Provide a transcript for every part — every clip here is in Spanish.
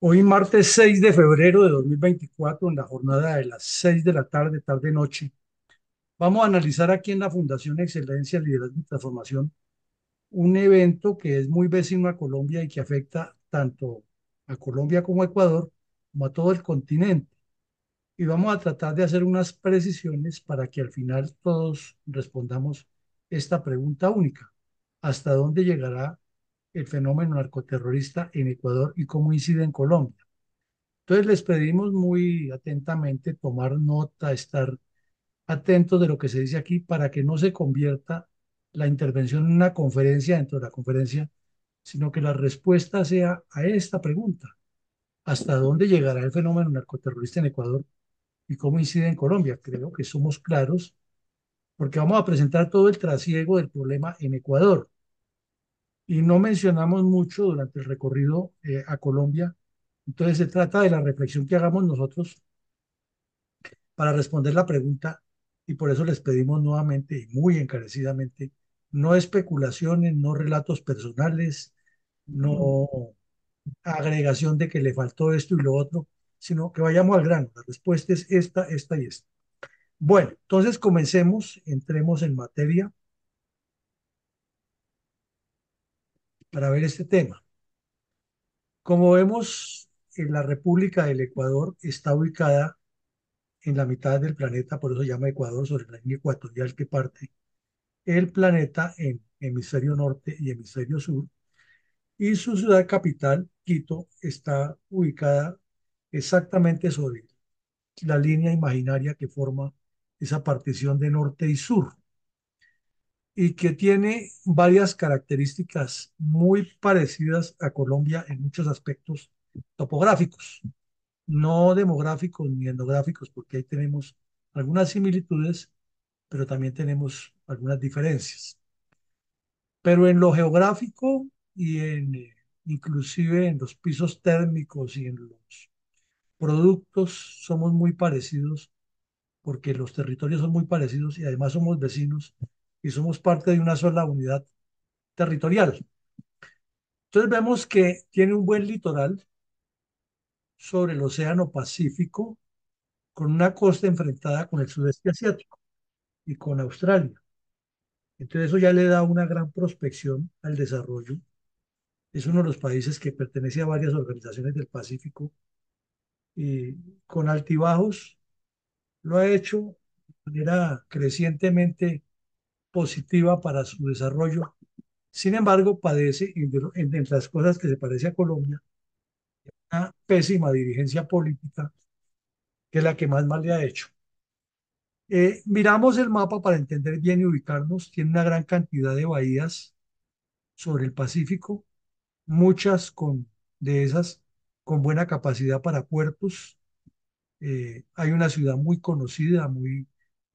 Hoy martes 6 de febrero de 2024, en la jornada de las 6 de la tarde, tarde-noche, vamos a analizar aquí en la Fundación Excelencia, Liderazgo y Transformación un evento que es muy vecino a Colombia y que afecta tanto a Colombia como a Ecuador, como a todo el continente. Y vamos a tratar de hacer unas precisiones para que al final todos respondamos esta pregunta única. ¿Hasta dónde llegará el fenómeno narcoterrorista en Ecuador y cómo incide en Colombia? Entonces les pedimos muy atentamente tomar nota, estar atentos de lo que se dice aquí para que no se convierta la intervención en una conferencia dentro de la conferencia, sino que la respuesta sea a esta pregunta. ¿Hasta dónde llegará el fenómeno narcoterrorista en Ecuador y cómo incide en Colombia? Creo que somos claros porque vamos a presentar todo el trasiego del problema en Ecuador. Y no mencionamos mucho durante el recorrido eh, a Colombia. Entonces se trata de la reflexión que hagamos nosotros para responder la pregunta y por eso les pedimos nuevamente y muy encarecidamente no especulaciones, no relatos personales, no agregación de que le faltó esto y lo otro, sino que vayamos al grano. La respuesta es esta, esta y esta. Bueno, entonces comencemos, entremos en materia para ver este tema. Como vemos, en la República del Ecuador está ubicada en la mitad del planeta, por eso se llama Ecuador, sobre la línea ecuatorial que parte el planeta en hemisferio norte y hemisferio sur. Y su ciudad capital, Quito, está ubicada exactamente sobre la línea imaginaria que forma esa partición de norte y sur y que tiene varias características muy parecidas a Colombia en muchos aspectos topográficos, no demográficos ni etnográficos, porque ahí tenemos algunas similitudes, pero también tenemos algunas diferencias. Pero en lo geográfico y en eh, inclusive en los pisos térmicos y en los productos somos muy parecidos porque los territorios son muy parecidos y además somos vecinos y somos parte de una sola unidad territorial. Entonces vemos que tiene un buen litoral sobre el Océano Pacífico con una costa enfrentada con el sudeste asiático y con Australia. Entonces eso ya le da una gran prospección al desarrollo. Es uno de los países que pertenece a varias organizaciones del Pacífico y con altibajos lo ha hecho de manera crecientemente positiva para su desarrollo. Sin embargo, padece, entre las cosas que se parece a Colombia, una pésima dirigencia política, que es la que más mal le ha hecho. Eh, miramos el mapa para entender bien y ubicarnos. Tiene una gran cantidad de bahías sobre el Pacífico, muchas de esas con buena capacidad para puertos. Eh, hay una ciudad muy conocida, muy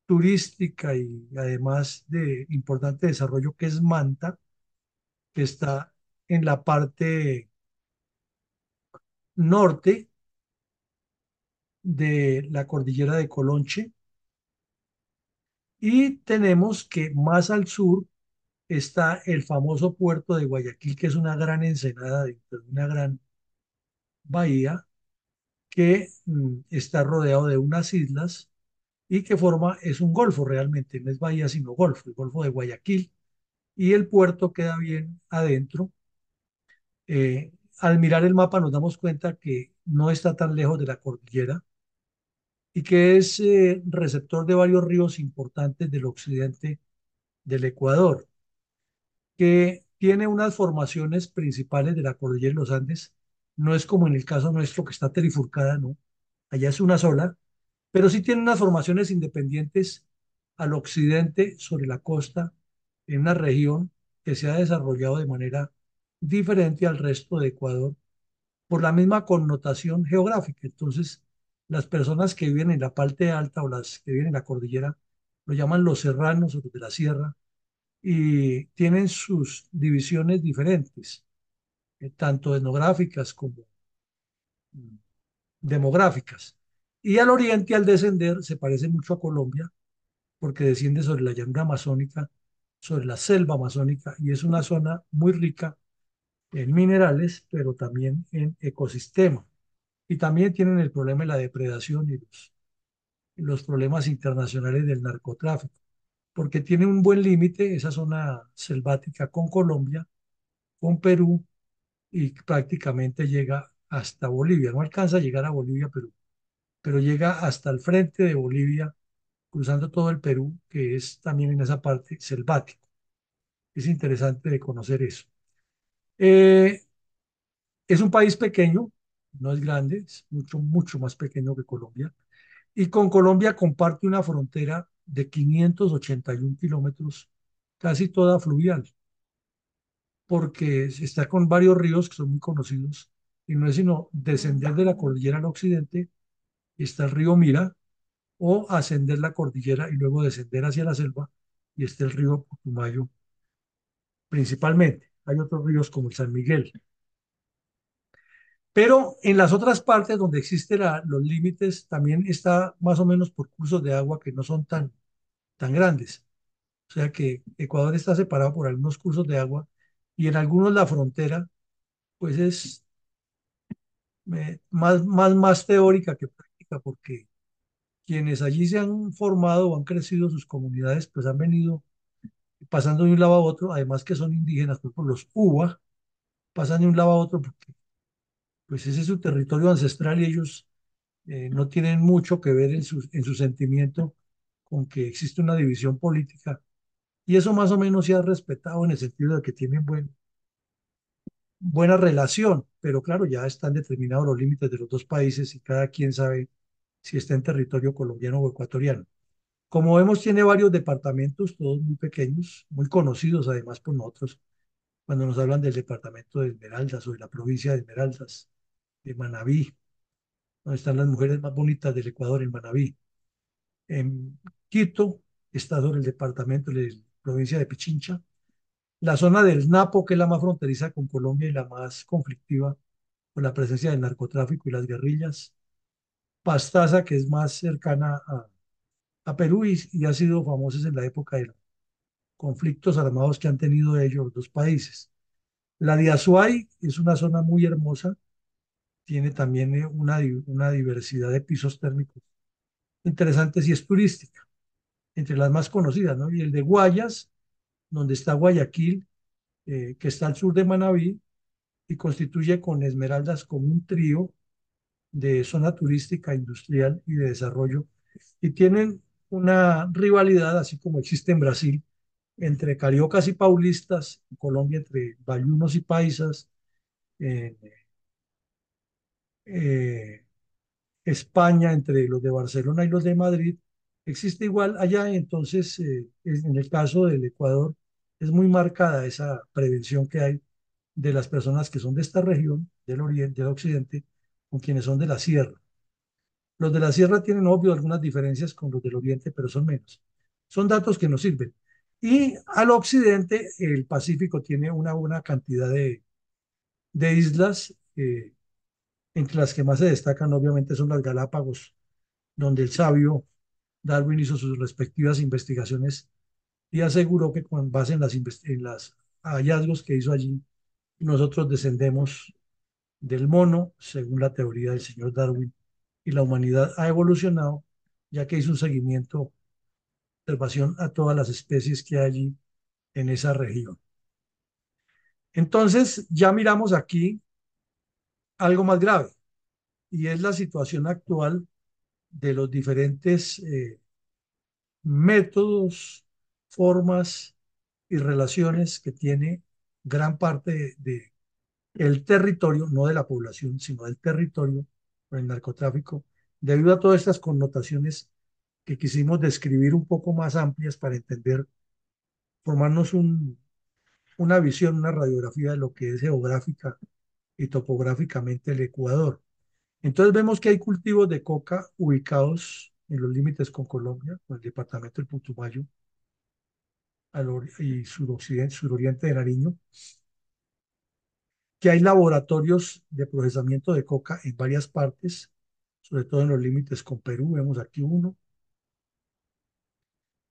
turística y además de importante desarrollo que es Manta, que está en la parte norte de la cordillera de Colonche. Y tenemos que más al sur está el famoso puerto de Guayaquil, que es una gran ensenada una gran bahía que mm, está rodeado de unas islas y que forma, es un golfo realmente, no es bahía sino golfo, el golfo de Guayaquil, y el puerto queda bien adentro. Eh, al mirar el mapa nos damos cuenta que no está tan lejos de la cordillera, y que es eh, receptor de varios ríos importantes del occidente del Ecuador, que tiene unas formaciones principales de la cordillera de los Andes. No es como en el caso nuestro que está trifurcada, no. Allá es una sola, pero sí tiene unas formaciones independientes al occidente sobre la costa, en una región que se ha desarrollado de manera diferente al resto de Ecuador por la misma connotación geográfica. Entonces, las personas que viven en la parte alta o las que viven en la cordillera lo llaman los serranos o los de la sierra y tienen sus divisiones diferentes, eh, tanto etnográficas como mm, demográficas. Y al oriente, al descender, se parece mucho a Colombia, porque desciende sobre la llanura amazónica, sobre la selva amazónica, y es una zona muy rica en minerales, pero también en ecosistema. Y también tienen el problema de la depredación y los, los problemas internacionales del narcotráfico, porque tiene un buen límite esa zona selvática con Colombia, con Perú y prácticamente llega hasta Bolivia. No alcanza a llegar a Bolivia, pero, pero llega hasta el frente de Bolivia, cruzando todo el Perú, que es también en esa parte selvático. Es interesante conocer eso. Eh, es un país pequeño, no es grande, es mucho, mucho más pequeño que Colombia. Y con Colombia comparte una frontera de 581 kilómetros, casi toda fluvial, porque está con varios ríos que son muy conocidos, y no es sino descender de la cordillera al occidente, está el río Mira, o ascender la cordillera y luego descender hacia la selva, y está el río Putumayo principalmente. Hay otros ríos como el San Miguel. Pero en las otras partes donde existen los límites, también está más o menos por cursos de agua que no son tan, tan grandes. O sea que Ecuador está separado por algunos cursos de agua y en algunos la frontera, pues es eh, más, más, más teórica que práctica, porque quienes allí se han formado o han crecido sus comunidades, pues han venido pasando de un lado a otro, además que son indígenas, por ejemplo, los UBA, pasan de un lado a otro porque pues ese es su territorio ancestral y ellos eh, no tienen mucho que ver en su, en su sentimiento con que existe una división política. Y eso más o menos se ha respetado en el sentido de que tienen buen, buena relación, pero claro, ya están determinados los límites de los dos países y cada quien sabe si está en territorio colombiano o ecuatoriano. Como vemos, tiene varios departamentos, todos muy pequeños, muy conocidos además por nosotros, cuando nos hablan del departamento de Esmeraldas o de la provincia de Esmeraldas, de Manabí, donde están las mujeres más bonitas del Ecuador, en Manabí. En Quito está sobre el departamento de la provincia de Pichincha. La zona del Napo, que es la más fronteriza con Colombia y la más conflictiva por la presencia del narcotráfico y las guerrillas. Pastaza, que es más cercana a Perú y, ha sido famosos en la época de los conflictos armados que han tenido ellos los dos países. La de Azuay es una zona muy hermosa, tiene también eh, una, una diversidad de pisos térmicos interesantes y es turística, entre las más conocidas, ¿no? Y el de Guayas, donde está Guayaquil, eh, que está al sur de Manabí y constituye con Esmeraldas como un trío de zona turística, industrial y de desarrollo. Y tienen una rivalidad, así como existe en Brasil, entre cariocas y paulistas, en Colombia entre bayunos y paisas, en eh, España entre los de Barcelona y los de Madrid, existe igual allá, entonces eh, en el caso del Ecuador es muy marcada esa prevención que hay de las personas que son de esta región, del oriente, del occidente, con quienes son de la sierra. Los de la sierra tienen, obvio, algunas diferencias con los del oriente, pero son menos. Son datos que nos sirven. Y al occidente, el Pacífico tiene una buena cantidad de, de islas, eh, entre las que más se destacan, obviamente, son las Galápagos, donde el sabio Darwin hizo sus respectivas investigaciones y aseguró que con base en las, en las hallazgos que hizo allí, nosotros descendemos del mono, según la teoría del señor Darwin, y la humanidad ha evolucionado, ya que hizo un seguimiento, observación a todas las especies que hay allí en esa región. Entonces, ya miramos aquí algo más grave, y es la situación actual de los diferentes eh, métodos, formas y relaciones que tiene gran parte de, el territorio, no de la población, sino del territorio el narcotráfico, debido a todas estas connotaciones que quisimos describir un poco más amplias para entender, formarnos un, una visión, una radiografía de lo que es geográfica y topográficamente el Ecuador. Entonces vemos que hay cultivos de coca ubicados en los límites con Colombia, con el departamento del Putumayo y suroccidente, suroriente de Nariño, que hay laboratorios de procesamiento de coca en varias partes, sobre todo en los límites con Perú, vemos aquí uno,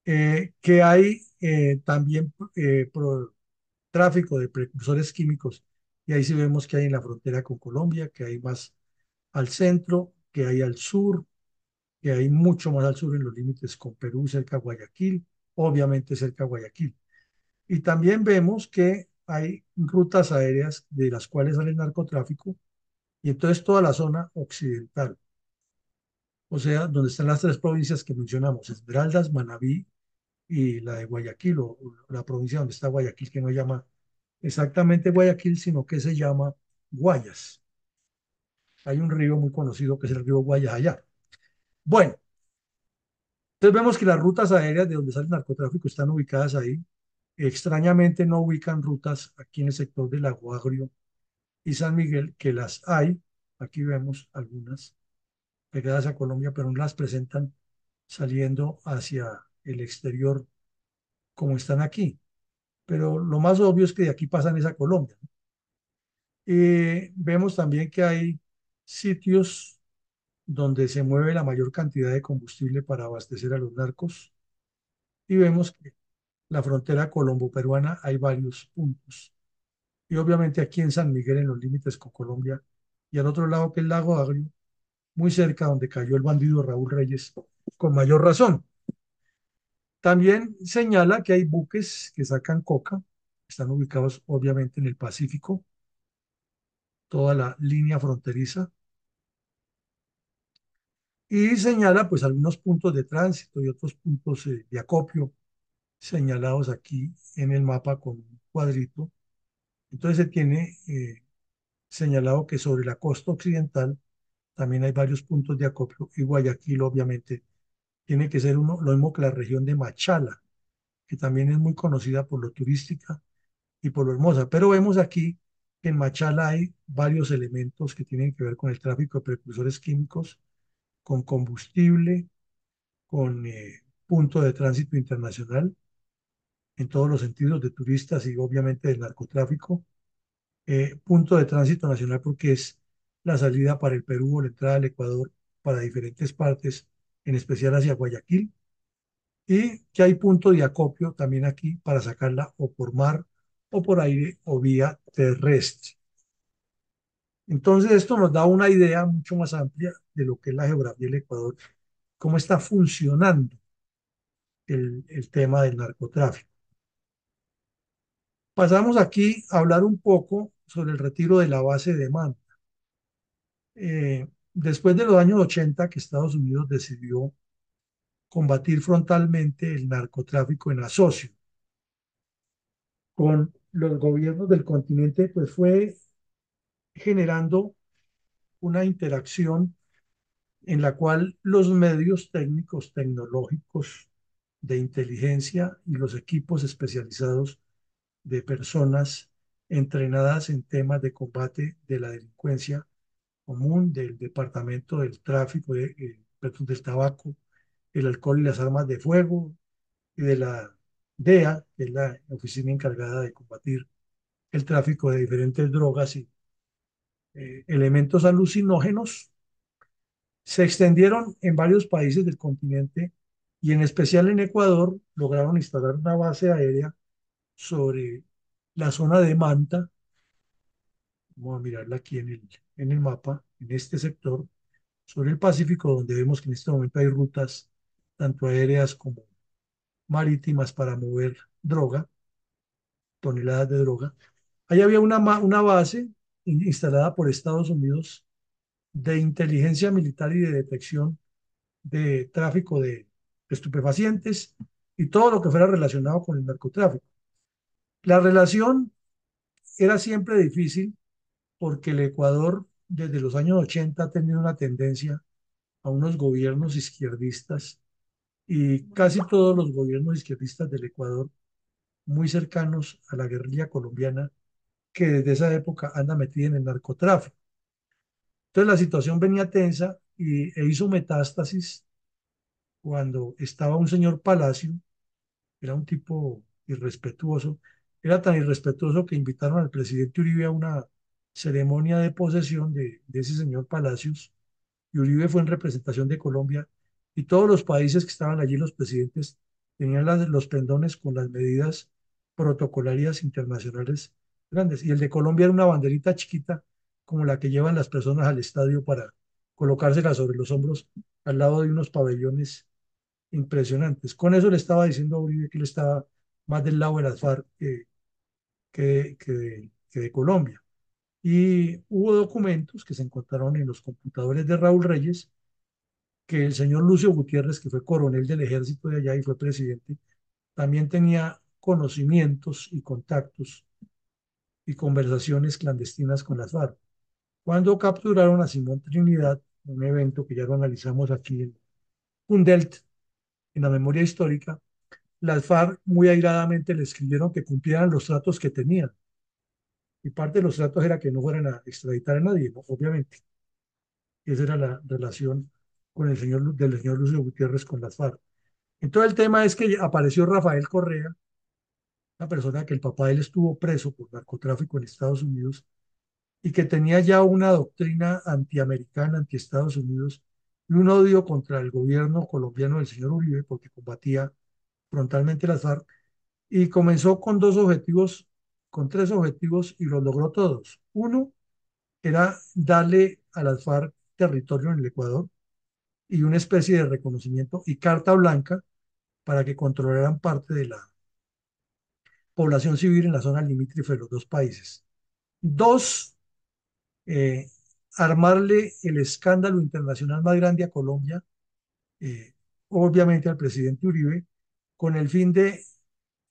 eh, que hay eh, también eh, tráfico de precursores químicos, y ahí sí vemos que hay en la frontera con Colombia, que hay más al centro, que hay al sur, que hay mucho más al sur en los límites con Perú, cerca de Guayaquil, obviamente cerca de Guayaquil. Y también vemos que hay rutas aéreas de las cuales sale el narcotráfico y entonces toda la zona occidental, o sea, donde están las tres provincias que mencionamos, Esmeraldas, Manabí y la de Guayaquil, o la provincia donde está Guayaquil, que no llama exactamente Guayaquil, sino que se llama Guayas. Hay un río muy conocido que es el río Guayas allá. Bueno, entonces vemos que las rutas aéreas de donde sale el narcotráfico están ubicadas ahí. Extrañamente no ubican rutas aquí en el sector del Lago Agrio y San Miguel, que las hay. Aquí vemos algunas pegadas a Colombia, pero no las presentan saliendo hacia el exterior como están aquí. Pero lo más obvio es que de aquí pasan esa Colombia. Eh, vemos también que hay sitios donde se mueve la mayor cantidad de combustible para abastecer a los narcos. Y vemos que la frontera colombo-peruana hay varios puntos. Y obviamente aquí en San Miguel, en los límites con Colombia, y al otro lado que el lago Agrio, muy cerca donde cayó el bandido Raúl Reyes, con mayor razón. También señala que hay buques que sacan coca, están ubicados obviamente en el Pacífico, toda la línea fronteriza, y señala pues algunos puntos de tránsito y otros puntos eh, de acopio señalados aquí en el mapa con un cuadrito. Entonces se tiene eh, señalado que sobre la costa occidental también hay varios puntos de acopio y Guayaquil obviamente tiene que ser uno, lo mismo que la región de Machala, que también es muy conocida por lo turística y por lo hermosa. Pero vemos aquí que en Machala hay varios elementos que tienen que ver con el tráfico de precursores químicos, con combustible, con eh, punto de tránsito internacional, en todos los sentidos de turistas y obviamente del narcotráfico, eh, punto de tránsito nacional porque es la salida para el Perú o la entrada al Ecuador para diferentes partes, en especial hacia Guayaquil, y que hay punto de acopio también aquí para sacarla o por mar o por aire o vía terrestre. Entonces esto nos da una idea mucho más amplia de lo que es la geografía del Ecuador, cómo está funcionando el, el tema del narcotráfico. Pasamos aquí a hablar un poco sobre el retiro de la base de Manta. Eh, después de los años 80 que Estados Unidos decidió combatir frontalmente el narcotráfico en asocio con los gobiernos del continente, pues fue generando una interacción en la cual los medios técnicos, tecnológicos, de inteligencia y los equipos especializados de personas entrenadas en temas de combate de la delincuencia común, del Departamento del Tráfico, de, eh, del Tabaco, el Alcohol y las Armas de Fuego, y de la DEA, que es la oficina encargada de combatir el tráfico de diferentes drogas y eh, elementos alucinógenos, se extendieron en varios países del continente y en especial en Ecuador lograron instalar una base aérea sobre la zona de Manta. Vamos a mirarla aquí en el, en el mapa, en este sector, sobre el Pacífico, donde vemos que en este momento hay rutas tanto aéreas como marítimas para mover droga, toneladas de droga. Ahí había una, una base instalada por Estados Unidos de inteligencia militar y de detección de tráfico de estupefacientes y todo lo que fuera relacionado con el narcotráfico. La relación era siempre difícil porque el Ecuador desde los años 80 ha tenido una tendencia a unos gobiernos izquierdistas y casi todos los gobiernos izquierdistas del Ecuador muy cercanos a la guerrilla colombiana que desde esa época anda metida en el narcotráfico. Entonces la situación venía tensa y, e hizo metástasis cuando estaba un señor Palacio, era un tipo irrespetuoso, era tan irrespetuoso que invitaron al presidente Uribe a una ceremonia de posesión de, ese señor Palacios, y Uribe fue en representación de Colombia, y todos los países que estaban allí, los presidentes, tenían los pendones con las medidas protocolarias internacionales grandes. Y el de Colombia era una banderita chiquita, como la que llevan las personas al estadio para colocársela sobre los hombros al lado de unos pabellones impresionantes. Con eso le estaba diciendo a Uribe que él estaba más del lado de las FARC que, que, que de, que de Colombia. Y hubo documentos que se encontraron en los computadores de Raúl Reyes que el señor Lucio Gutiérrez, que fue coronel del ejército de allá y fue presidente, también tenía conocimientos y contactos y conversaciones clandestinas con las FARC. Cuando capturaron a Simón Trinidad, un evento que ya lo analizamos aquí en Kundelt, en la memoria histórica, las FARC muy airadamente le escribieron que cumplieran los tratos que tenían. Y parte de los tratos era que no fueran a extraditar a nadie, obviamente. Esa era la relación con el señor, del señor Lucio Gutiérrez con las FARC. Entonces el tema es que apareció Rafael Correa, una persona que el papá de él estuvo preso por narcotráfico en Estados Unidos y que tenía ya una doctrina antiamericana, anti Estados Unidos y un odio contra el gobierno colombiano del señor Uribe porque combatía frontalmente las FARC y comenzó con dos objetivos, con tres objetivos y los logró todos. Uno era darle a las FARC territorio en el Ecuador y una especie de reconocimiento y carta blanca para que controlaran parte de la población civil en la zona limítrofe de los dos países. Dos, eh, armarle el escándalo internacional más grande a Colombia, eh, obviamente al presidente Uribe, con el fin de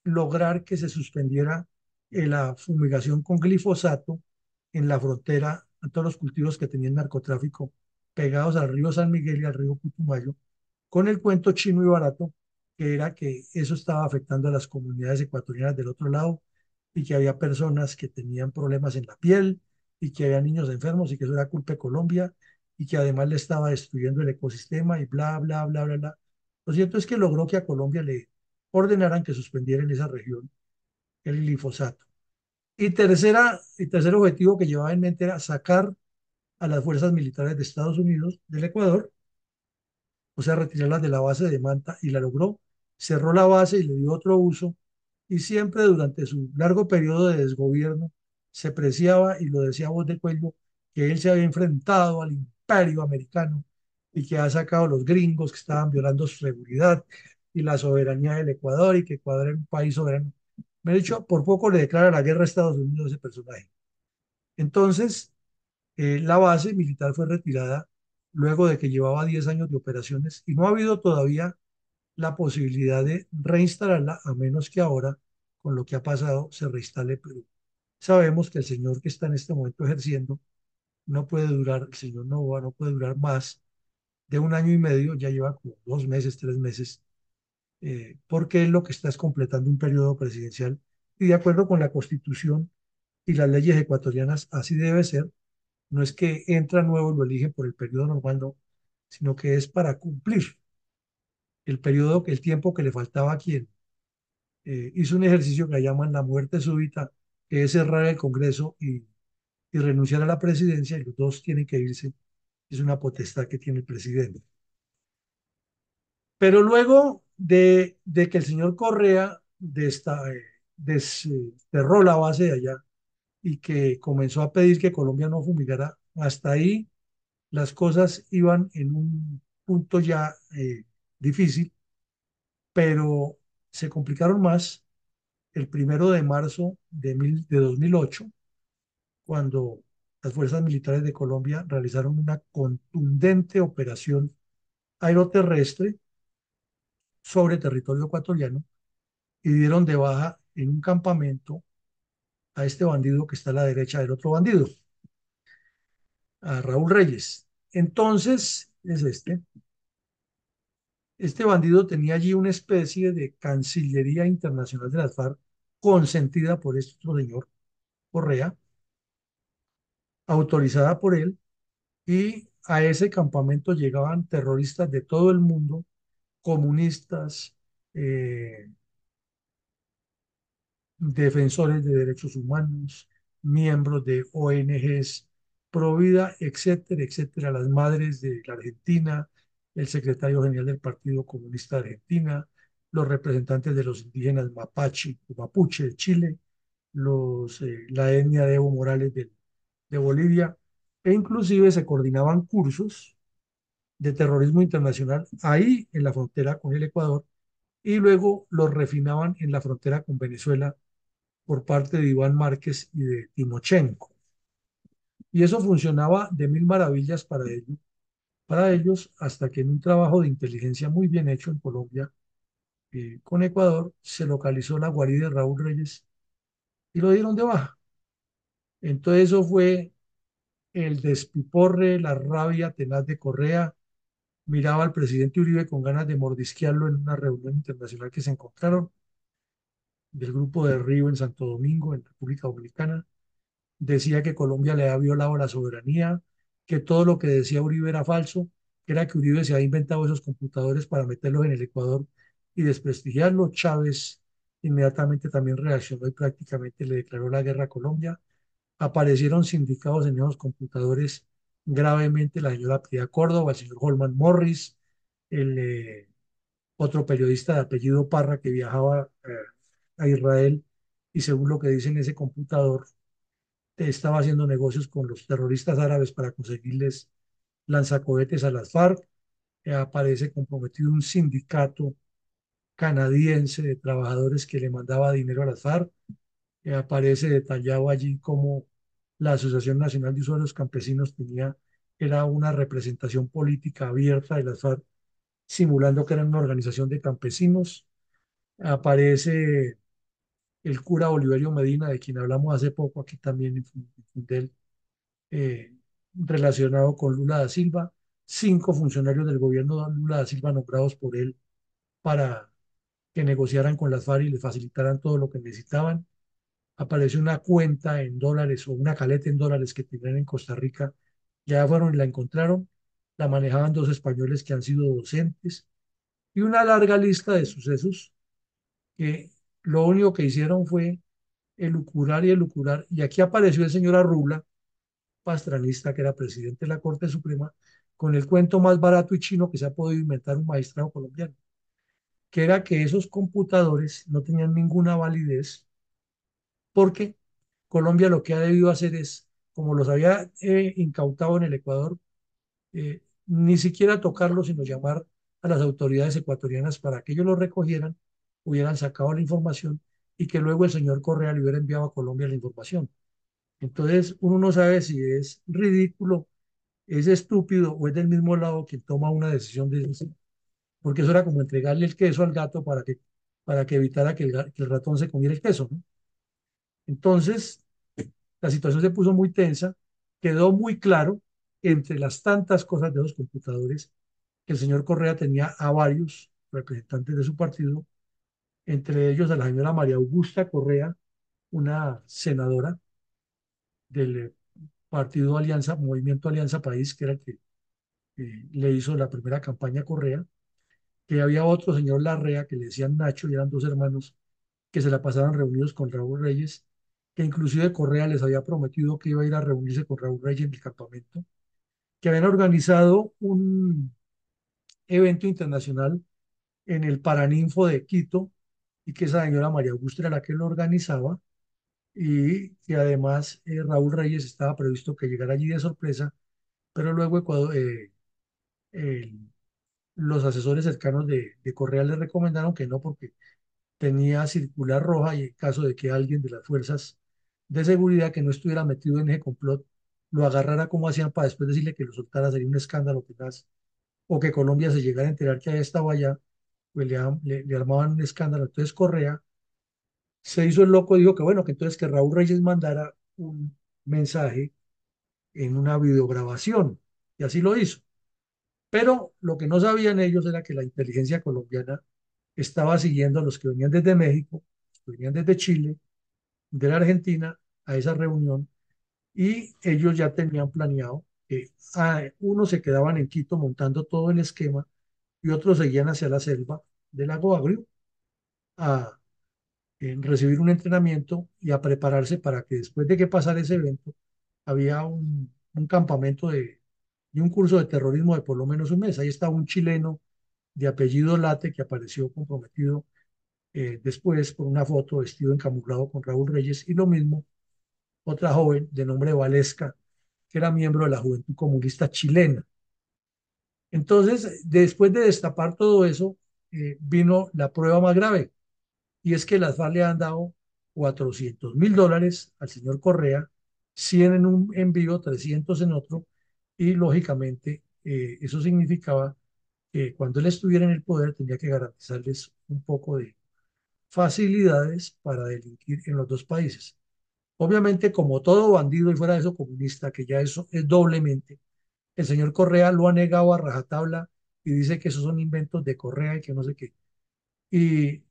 lograr que se suspendiera eh, la fumigación con glifosato en la frontera a todos los cultivos que tenían narcotráfico pegados al río San Miguel y al río Putumayo, con el cuento chino y barato, que era que eso estaba afectando a las comunidades ecuatorianas del otro lado y que había personas que tenían problemas en la piel y que había niños enfermos y que eso era culpa de Colombia y que además le estaba destruyendo el ecosistema y bla, bla, bla, bla, bla. Lo cierto es que logró que a Colombia le ordenaran que suspendiera en esa región el glifosato. Y, tercera, y tercer objetivo que llevaba en mente era sacar a las fuerzas militares de Estados Unidos del Ecuador, o sea, retirarlas de la base de Manta y la logró. Cerró la base y le dio otro uso y siempre durante su largo periodo de desgobierno se preciaba y lo decía voz de cuello que él se había enfrentado al imperio americano y que ha sacado a los gringos que estaban violando su seguridad y la soberanía del Ecuador y que Ecuador era un país soberano. Me he dicho, por poco le declara la guerra a Estados Unidos ese personaje. Entonces, eh, la base militar fue retirada luego de que llevaba 10 años de operaciones y no ha habido todavía la posibilidad de reinstalarla, a menos que ahora, con lo que ha pasado, se reinstale Perú. Sabemos que el señor que está en este momento ejerciendo no puede durar, el señor Novoa no puede durar más de un año y medio, ya lleva como dos meses, tres meses, eh, porque lo que está es completando un periodo presidencial. Y de acuerdo con la constitución y las leyes ecuatorianas, así debe ser, no es que entra nuevo y lo elige por el periodo normal, no, sino que es para cumplir el periodo, el tiempo que le faltaba a quien eh, hizo un ejercicio que llaman la muerte súbita, que es cerrar el Congreso y, y renunciar a la presidencia, y los dos tienen que irse. Es una potestad que tiene el presidente. Pero luego de, de que el señor Correa de esta, eh, desterró la base de allá, y que comenzó a pedir que Colombia no fumigara, hasta ahí las cosas iban en un punto ya eh, difícil, pero se complicaron más el primero de marzo de, mil, de 2008, cuando las fuerzas militares de Colombia realizaron una contundente operación aeroterrestre sobre territorio ecuatoriano y dieron de baja en un campamento a este bandido que está a la derecha del otro bandido, a Raúl Reyes. Entonces, es este. Este bandido tenía allí una especie de Cancillería Internacional de las FARC consentida por este otro señor, Correa, autorizada por él, y a ese campamento llegaban terroristas de todo el mundo, comunistas, eh, defensores de derechos humanos, miembros de ONGs, Provida, etcétera, etcétera, las madres de la Argentina, el secretario general del Partido Comunista Argentina, los representantes de los indígenas Mapache o Mapuche de Chile, los, eh, la etnia de Evo Morales de, de Bolivia, e inclusive se coordinaban cursos de terrorismo internacional ahí en la frontera con el Ecuador y luego los refinaban en la frontera con Venezuela por parte de Iván Márquez y de Timochenko. Y eso funcionaba de mil maravillas para ellos, para ellos hasta que en un trabajo de inteligencia muy bien hecho en Colombia, eh, con Ecuador, se localizó la guarida de Raúl Reyes y lo dieron de baja. Entonces eso fue el despiporre, la rabia tenaz de Correa. Miraba al presidente Uribe con ganas de mordisquearlo en una reunión internacional que se encontraron del grupo de Río en Santo Domingo, en República Dominicana. Decía que Colombia le había violado la soberanía, que todo lo que decía Uribe era falso, que era que Uribe se había inventado esos computadores para meterlos en el Ecuador y desprestigiarlo. Chávez inmediatamente también reaccionó y prácticamente le declaró la guerra a Colombia. Aparecieron sindicados en esos computadores gravemente la señora Piedad Córdoba, el señor Holman Morris, el eh, otro periodista de apellido Parra que viajaba eh, a Israel y según lo que dice en ese computador, estaba haciendo negocios con los terroristas árabes para conseguirles lanzacohetes a las FARC. Eh, aparece comprometido un sindicato canadiense de trabajadores que le mandaba dinero a las FARC. Eh, aparece detallado allí cómo la Asociación Nacional de Usuarios Campesinos tenía, era una representación política abierta de las FARC, simulando que era una organización de campesinos. Aparece el cura Oliverio Medina, de quien hablamos hace poco aquí también en Fundel, eh, relacionado con Lula da Silva, cinco funcionarios del gobierno de Lula da Silva nombrados por él para que negociaran con las FARC y le facilitaran todo lo que necesitaban. Apareció una cuenta en dólares o una caleta en dólares que tenían en Costa Rica. Ya fueron y la encontraron. La manejaban dos españoles que han sido docentes. Y una larga lista de sucesos que lo único que hicieron fue elucurar y elucurar. Y aquí apareció el señor Arrula, pastranista, que era presidente de la Corte Suprema, con el cuento más barato y chino que se ha podido inventar un magistrado colombiano, que era que esos computadores no tenían ninguna validez porque Colombia lo que ha debido hacer es, como los había eh, incautado en el Ecuador, eh, ni siquiera tocarlos, sino llamar a las autoridades ecuatorianas para que ellos lo recogieran hubieran sacado la información y que luego el señor Correa le hubiera enviado a Colombia la información. Entonces, uno no sabe si es ridículo, es estúpido o es del mismo lado que toma una decisión de ese. Porque eso era como entregarle el queso al gato para que, para que evitara que el, que el ratón se comiera el queso. Entonces, la situación se puso muy tensa, quedó muy claro entre las tantas cosas de los computadores que el señor Correa tenía a varios representantes de su partido entre ellos a la señora María Augusta Correa, una senadora del eh, Partido Alianza, Movimiento Alianza País, que era el que le hizo la primera campaña a Correa, que había otro señor Larrea, que le decían Nacho, y eran dos hermanos que se la pasaban reunidos con Raúl Reyes, que inclusive Correa les había prometido que iba a ir a reunirse con Raúl Reyes en el campamento, que habían organizado un evento internacional en el Paraninfo de Quito, y que esa señora María Augusta era la que lo organizaba y que además eh, Raúl Reyes estaba previsto que llegara allí de sorpresa, pero luego Ecuador, eh, los asesores cercanos de, Correa le recomendaron que no porque tenía circular roja y en caso de que alguien de las fuerzas de seguridad que no estuviera metido en ese complot lo agarrara como hacían para después decirle que lo soltara sería un escándalo quizás o que Colombia se llegara a enterar que había estado allá pues le, armaban un escándalo. Entonces Correa se hizo el loco dijo que bueno, que entonces que Raúl Reyes mandara un mensaje en una videograbación. Y así lo hizo. Pero lo que no sabían ellos era que la inteligencia colombiana estaba siguiendo a los que venían desde México, venían desde Chile, de la Argentina, a esa reunión, y ellos ya tenían planeado que ah, unos se quedaban en Quito montando todo el esquema y otros seguían hacia la selva del lago Agrio a recibir un entrenamiento y a prepararse para que después de que pasara ese evento, había un, campamento de, y un curso de terrorismo de por lo menos un mes. Ahí estaba un chileno de apellido Late que apareció comprometido eh, después por una foto vestido encamuflado con Raúl Reyes y lo mismo otra joven de nombre Valesca que era miembro de la Juventud Comunista Chilena. Entonces, después de destapar todo eso, eh, vino la prueba más grave, y es que las FARC le han dado 400 mil dólares al señor Correa, 100 en un envío, 300 en otro, y lógicamente eh, eso significaba que cuando él estuviera en el poder tenía que garantizarles un poco de facilidades para delinquir en los dos países. Obviamente, como todo bandido y fuera de eso comunista, que ya eso es doblemente, el señor Correa lo ha negado a rajatabla y dice que esos son inventos de Correa y que no sé qué. Y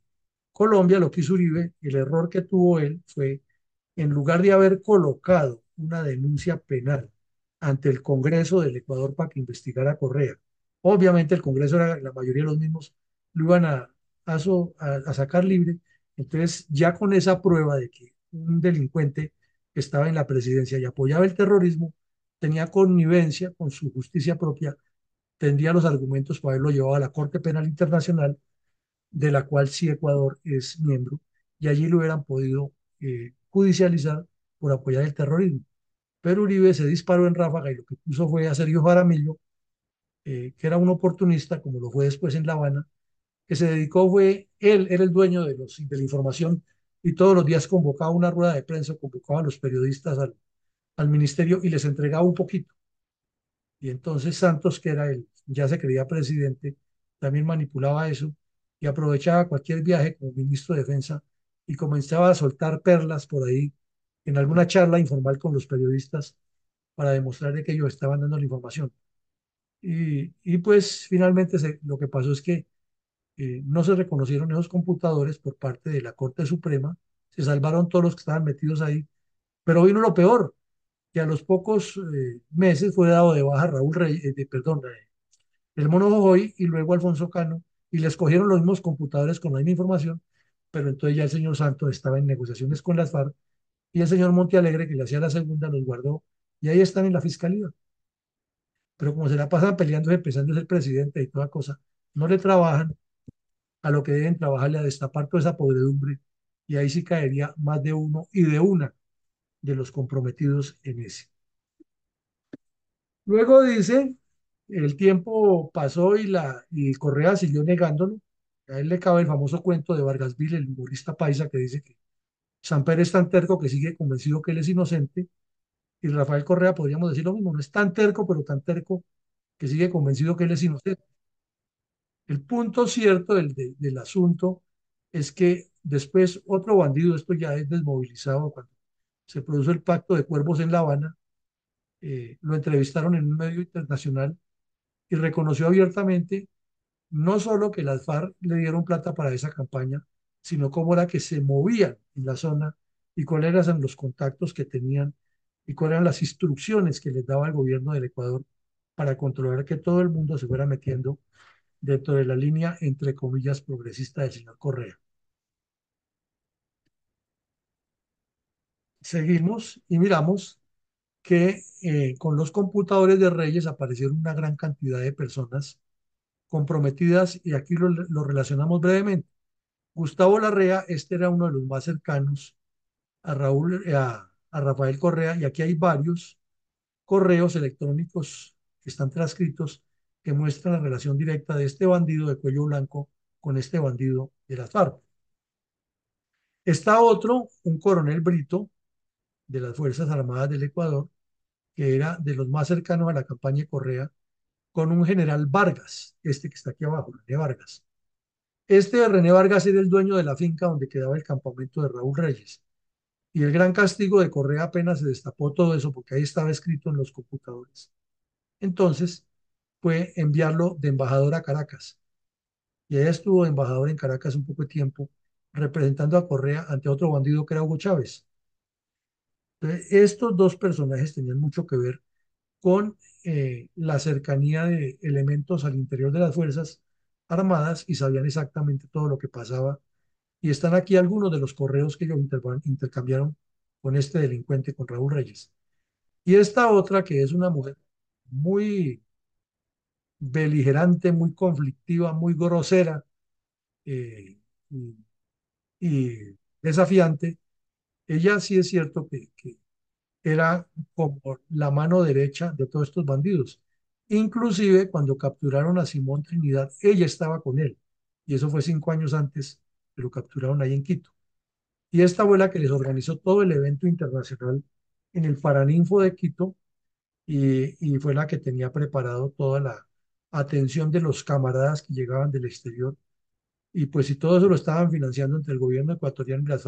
Colombia, lo que hizo Uribe, el error que tuvo él fue, en lugar de haber colocado una denuncia penal ante el Congreso del Ecuador para que investigara a Correa, obviamente el Congreso era la mayoría de los mismos, lo iban a, a, a sacar libre. Entonces, ya con esa prueba de que un delincuente estaba en la presidencia y apoyaba el terrorismo, tenía connivencia con su justicia propia, tendría los argumentos para haberlo llevado a la Corte Penal Internacional, de la cual sí Ecuador es miembro, y allí lo hubieran podido eh, judicializar por apoyar el terrorismo. Pero Uribe se disparó en ráfaga y lo que puso fue a Sergio Jaramillo, eh, que era un oportunista, como lo fue después en La Habana, que se dedicó, fue, él era el dueño de, los, de la información y todos los días convocaba una rueda de prensa, convocaba a los periodistas al, al ministerio y les entregaba un poquito. Y entonces Santos, que era él, ya se creía presidente, también manipulaba eso y aprovechaba cualquier viaje como ministro de Defensa y comenzaba a soltar perlas por ahí en alguna charla informal con los periodistas para demostrar que ellos estaban dando la información. Y, y pues finalmente lo que pasó es que eh, no se reconocieron esos computadores por parte de la Corte Suprema, se salvaron todos los que estaban metidos ahí, pero vino lo peor, que a los pocos eh, meses fue dado de baja Raúl Rey, eh, perdón, el Mono Jojoy y luego Alfonso Cano, y les cogieron los mismos computadores con la misma información, pero entonces ya el señor Santos estaba en negociaciones con las FARC y el señor Montealegre, que le hacía la segunda, los guardó y ahí están en la fiscalía. Pero como se la pasan peleando, empezando a ser presidente y toda cosa, no le trabajan a lo que deben trabajarle a destapar toda esa podredumbre y ahí sí caería más de uno y de una de los comprometidos en ese. Luego dice, el tiempo pasó y, la, y Correa siguió negándolo. A él le cabe el famoso cuento de Vargas Vil, el humorista paisa, que dice que Samper es tan terco que sigue convencido que él es inocente. Y Rafael Correa podríamos decir lo mismo, no es tan terco, pero tan terco que sigue convencido que él es inocente. El punto cierto del, del asunto es que después otro bandido, esto ya es desmovilizado cuando se produjo el pacto de cuervos en La Habana, eh, lo entrevistaron en un medio internacional y reconoció abiertamente no solo que las FARC le dieron plata para esa campaña, sino cómo era que se movían en la zona y cuáles eran los contactos que tenían y cuáles eran las instrucciones que les daba el gobierno del Ecuador para controlar que todo el mundo se fuera metiendo dentro de la línea, entre comillas, progresista del señor Correa. Seguimos y miramos que eh, con los computadores de Reyes aparecieron una gran cantidad de personas comprometidas y aquí lo, relacionamos brevemente. Gustavo Larrea, este era uno de los más cercanos a Raúl, eh, a, a Rafael Correa, y aquí hay varios correos electrónicos que están transcritos que muestran la relación directa de este bandido de cuello blanco con este bandido de las FARC. Está otro, un coronel Brito de las Fuerzas Armadas del Ecuador, que era de los más cercanos a la campaña de Correa, con un general Vargas, este que está aquí abajo, René Vargas. Este René Vargas era el dueño de la finca donde quedaba el campamento de Raúl Reyes. Y el gran castigo de Correa apenas se destapó todo eso, porque ahí estaba escrito en los computadores. Entonces, fue enviarlo de embajador a Caracas. Y ella estuvo embajador en Caracas un poco de tiempo, representando a Correa ante otro bandido que era Hugo Chávez. Entonces, estos dos personajes tenían mucho que ver con eh, la cercanía de elementos al interior de las Fuerzas Armadas y sabían exactamente todo lo que pasaba. Y están aquí algunos de los correos que ellos intercambiaron con este delincuente, con Raúl Reyes. Y esta otra, que es una mujer muy beligerante, muy conflictiva, muy grosera eh, y, desafiante, ella sí es cierto que, era como la mano derecha de todos estos bandidos. Inclusive cuando capturaron a Simón Trinidad, ella estaba con él. Y eso fue cinco años antes que lo capturaron ahí en Quito. Y esta fue la que les organizó todo el evento internacional en el Paraninfo de Quito y, y fue la que tenía preparado toda la atención de los camaradas que llegaban del exterior. Y pues si todo eso lo estaban financiando entre el gobierno ecuatoriano y las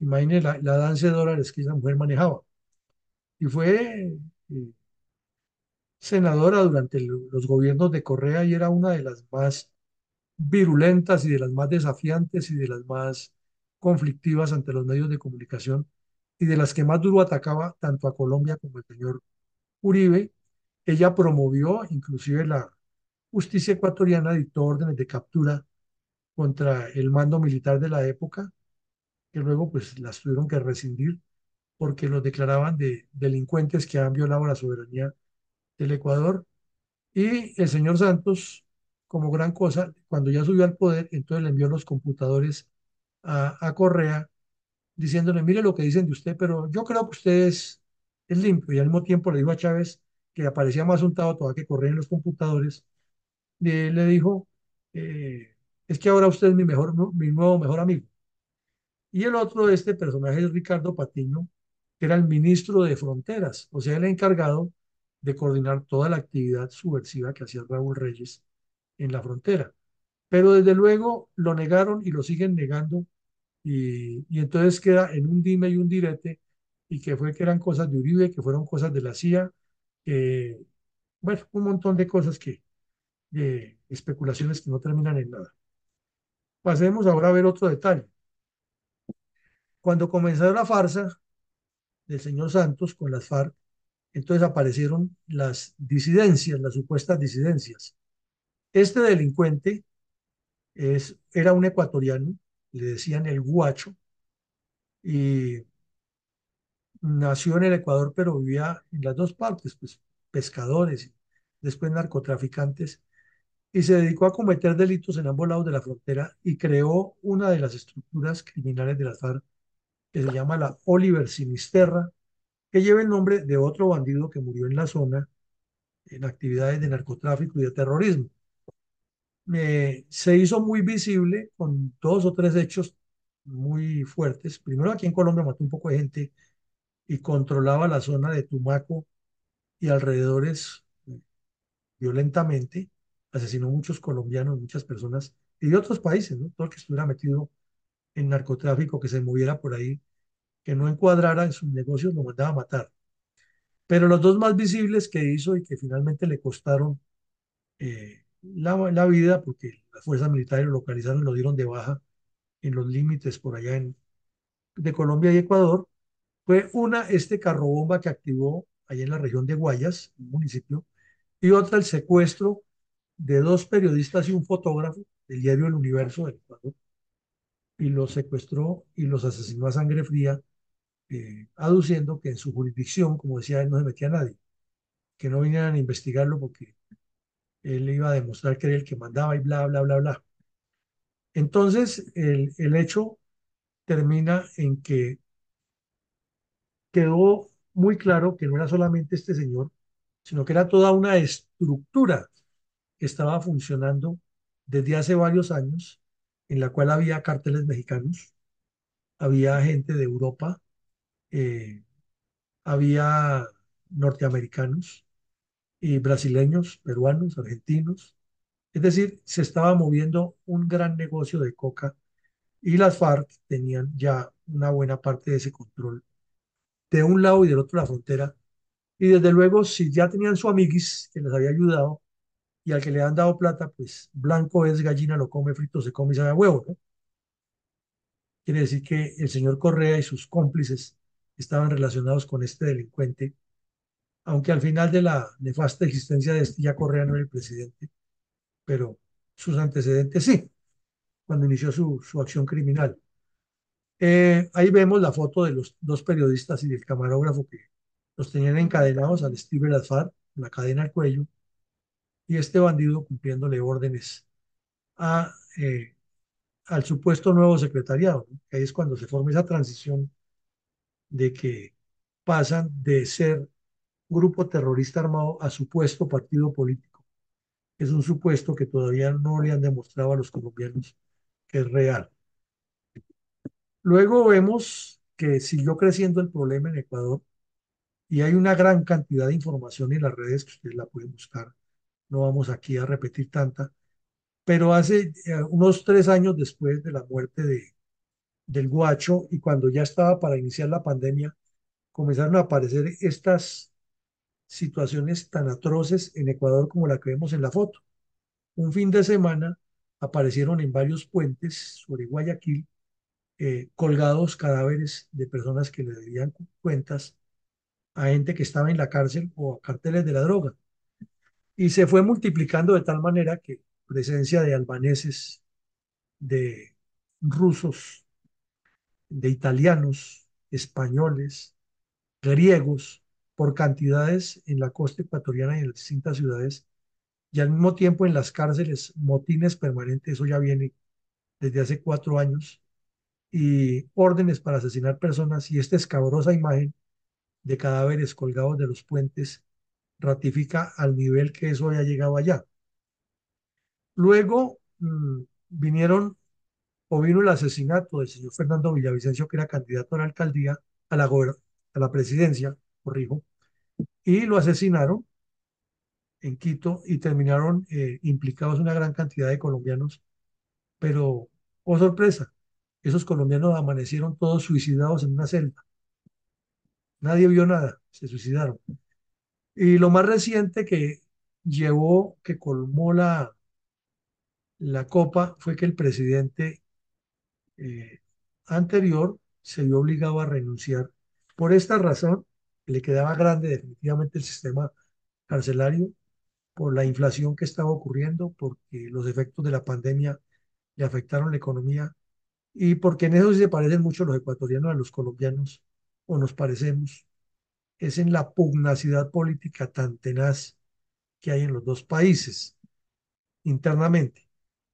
imagínense la, la danza de dólares que esa mujer manejaba. Y fue eh, senadora durante el- los gobiernos de Correa y era una de las más virulentas y de las más desafiantes y de las más conflictivas ante los medios de comunicación y de las que más duro atacaba tanto a Colombia como al señor Uribe. Ella promovió inclusive la justicia ecuatoriana, dictó órdenes de captura contra el mando militar de la época, que luego pues las tuvieron que rescindir porque los declaraban de delincuentes que han violado la soberanía del Ecuador. Y el señor Santos, como gran cosa, cuando ya subió al poder, entonces le envió los computadores a, a Correa diciéndole, mire lo que dicen de usted, pero yo creo que usted es, es limpio. Y al mismo tiempo le dijo a Chávez, que aparecía más untado todavía que Correa en los computadores, le, le dijo, eh, es que ahora usted es mi, mejor, mi nuevo mejor amigo. Y el otro de este personaje es Ricardo Patiño, que era el ministro de Fronteras, o sea, el encargado de coordinar toda la actividad subversiva que hacía Raúl Reyes en la frontera. Pero desde luego lo negaron y lo siguen negando y, y entonces queda en un dime y un direte y que fue que eran cosas de Uribe, que fueron cosas de la CIA, que, bueno, un montón de cosas que, de especulaciones que no terminan en nada. Pasemos ahora a ver otro detalle. Cuando comenzó la farsa del señor Santos con las FARC, entonces aparecieron las disidencias, las supuestas disidencias. Este delincuente es, era un ecuatoriano, le decían el guacho, y nació en el Ecuador, pero vivía en las dos partes, pues pescadores, después narcotraficantes, y se dedicó a cometer delitos en ambos lados de la frontera y creó una de las estructuras criminales de las FARC que se llama la Oliver Sinisterra, que lleva el nombre de otro bandido que murió en la zona en actividades de narcotráfico y de terrorismo. Eh, se hizo muy visible con dos o tres hechos muy fuertes. Primero aquí en Colombia mató un poco de gente y controlaba la zona de Tumaco y alrededores eh, violentamente. Asesinó muchos colombianos, muchas personas y de otros países, ¿no? Todo el que estuviera metido en narcotráfico, que se moviera por ahí, que no encuadrara en sus negocios, lo mandaba a matar. Pero los dos más visibles que hizo y que finalmente le costaron eh, la, la, vida, porque las fuerzas militares lo localizaron lo dieron de baja en los límites por allá en, de Colombia y Ecuador, fue una, este carro bomba que activó allá en la región de Guayas, un municipio, y otra el secuestro de dos periodistas y un fotógrafo del diario El Universo del Ecuador, y los secuestró y los asesinó a sangre fría, eh, aduciendo que en su jurisdicción, como decía él, no se metía a nadie, que no vinieran a investigarlo porque él iba a demostrar que era el que mandaba y bla, bla, bla, bla. Entonces, el, el hecho termina en que quedó muy claro que no era solamente este señor, sino que era toda una estructura que estaba funcionando desde hace varios años, en la cual había cárteles mexicanos, había gente de Europa, eh, había norteamericanos y brasileños, peruanos, argentinos. Es decir, se estaba moviendo un gran negocio de coca y las FARC tenían ya una buena parte de ese control de un lado y del otro la frontera. Y desde luego, si ya tenían su amiguis que les había ayudado y al que le han dado plata, pues blanco es gallina, lo come frito, se come y sabe huevo, ¿no? Quiere decir que el señor Correa y sus cómplices estaban relacionados con este delincuente, aunque al final de la nefasta existencia de este ya Correa no era el presidente, pero sus antecedentes sí, cuando inició su, su acción criminal. Eh, ahí vemos la foto de los dos periodistas y del camarógrafo que los tenían encadenados al Steve Alfar, la cadena al cuello, y este bandido cumpliéndole órdenes eh, al supuesto nuevo secretariado. Ahí es cuando se forma esa transición de que pasan de ser grupo terrorista armado a supuesto partido político. Es un supuesto que todavía no le han demostrado a los colombianos que es real. Luego vemos que siguió creciendo el problema en Ecuador y hay una gran cantidad de información en las redes que ustedes la pueden buscar. No vamos aquí a repetir tanta, pero hace eh, unos tres años después de la muerte de, del Guacho y cuando ya estaba para iniciar la pandemia, comenzaron a aparecer estas situaciones tan atroces en Ecuador como la que vemos en la foto. Un fin de semana aparecieron en varios puentes sobre Guayaquil eh, colgados cadáveres de personas que le debían cuentas a gente que estaba en la cárcel o a carteles de la droga. Y se fue multiplicando de tal manera que presencia de albaneses, de rusos, de italianos, españoles, griegos, por cantidades en la costa ecuatoriana y en las distintas ciudades, y al mismo tiempo en las cárceles, motines permanentes, eso ya viene desde hace cuatro años, y órdenes para asesinar personas, y esta escabrosa imagen de cadáveres colgados de los puentes ratifica al nivel que eso haya llegado allá. Luego mmm, vinieron o vino el asesinato del señor Fernando Villavicencio, que era candidato a la alcaldía, a la, a la presidencia, corrijo, y lo asesinaron en Quito y terminaron eh, implicados una gran cantidad de colombianos, pero, oh sorpresa, esos colombianos amanecieron todos suicidados en una celda. Nadie vio nada, se suicidaron. Y lo más reciente que llevó, que colmó la, la copa, fue que el presidente eh, anterior se vio obligado a renunciar. Por esta razón, le quedaba grande definitivamente el sistema carcelario, por la inflación que estaba ocurriendo, porque los efectos de la pandemia le afectaron la economía y porque en eso se parecen mucho los ecuatorianos a los colombianos, o nos parecemos, es en la pugnacidad política tan tenaz que hay en los dos países internamente.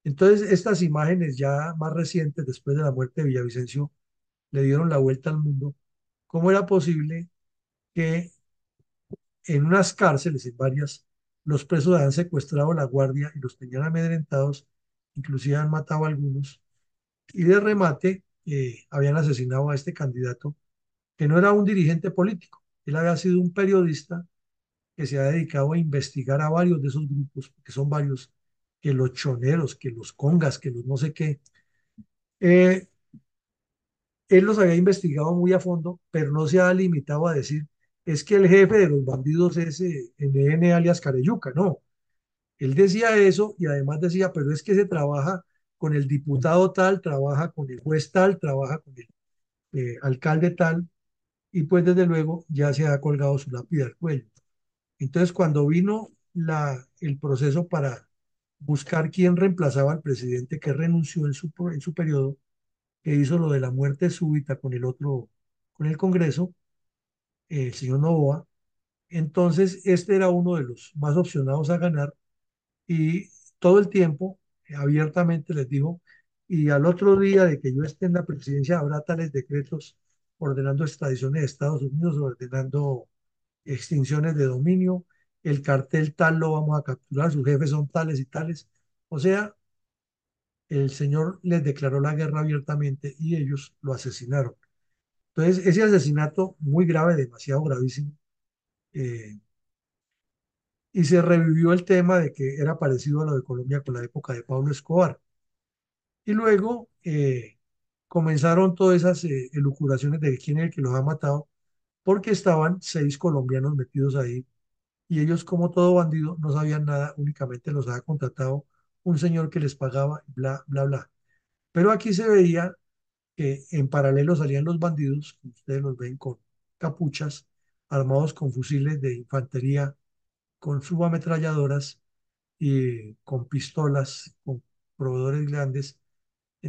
Entonces, estas imágenes ya más recientes, después de la muerte de Villavicencio, le dieron la vuelta al mundo. ¿Cómo era posible que en unas cárceles, en varias, los presos habían secuestrado la guardia y los tenían amedrentados, inclusive han matado a algunos, y de remate eh, habían asesinado a este candidato, que no era un dirigente político, él había sido un periodista que se ha dedicado a investigar a varios de esos grupos, que son varios, que los choneros, que los congas, que los no sé qué. Eh, él los había investigado muy a fondo, pero no se ha limitado a decir, es que el jefe de los bandidos es eh, NN alias Careyuca, no. Él decía eso y además decía, pero es que se trabaja con el diputado tal, trabaja con el juez tal, trabaja con el eh, alcalde tal, y pues desde luego ya se ha colgado su lápida al cuello. Entonces, cuando vino la, el proceso para buscar quién reemplazaba al presidente que renunció en su, en su periodo, que hizo lo de la muerte súbita con el otro, con el Congreso, el señor Novoa. Entonces, este era uno de los más opcionados a ganar y todo el tiempo abiertamente les dijo, y al otro día de que yo esté en la presidencia habrá tales decretos ordenando extradiciones de Estados Unidos, ordenando extinciones de dominio, el cartel tal lo vamos a capturar, sus jefes son tales y tales. O sea, el Señor les declaró la guerra abiertamente y ellos lo asesinaron. Entonces, ese asesinato muy grave, demasiado gravísimo, eh, y se revivió el tema de que era parecido a lo de Colombia con la época de Pablo Escobar. Y luego eh, comenzaron todas esas eh, de quién es el que los ha matado, porque estaban seis colombianos metidos ahí y ellos, como todo bandido, no sabían nada, únicamente los había contratado un señor que les pagaba, bla, bla, bla. Pero aquí se veía que en paralelo salían los bandidos, ustedes los ven con capuchas, armados con fusiles de infantería, con subametralladoras y con pistolas, con proveedores grandes,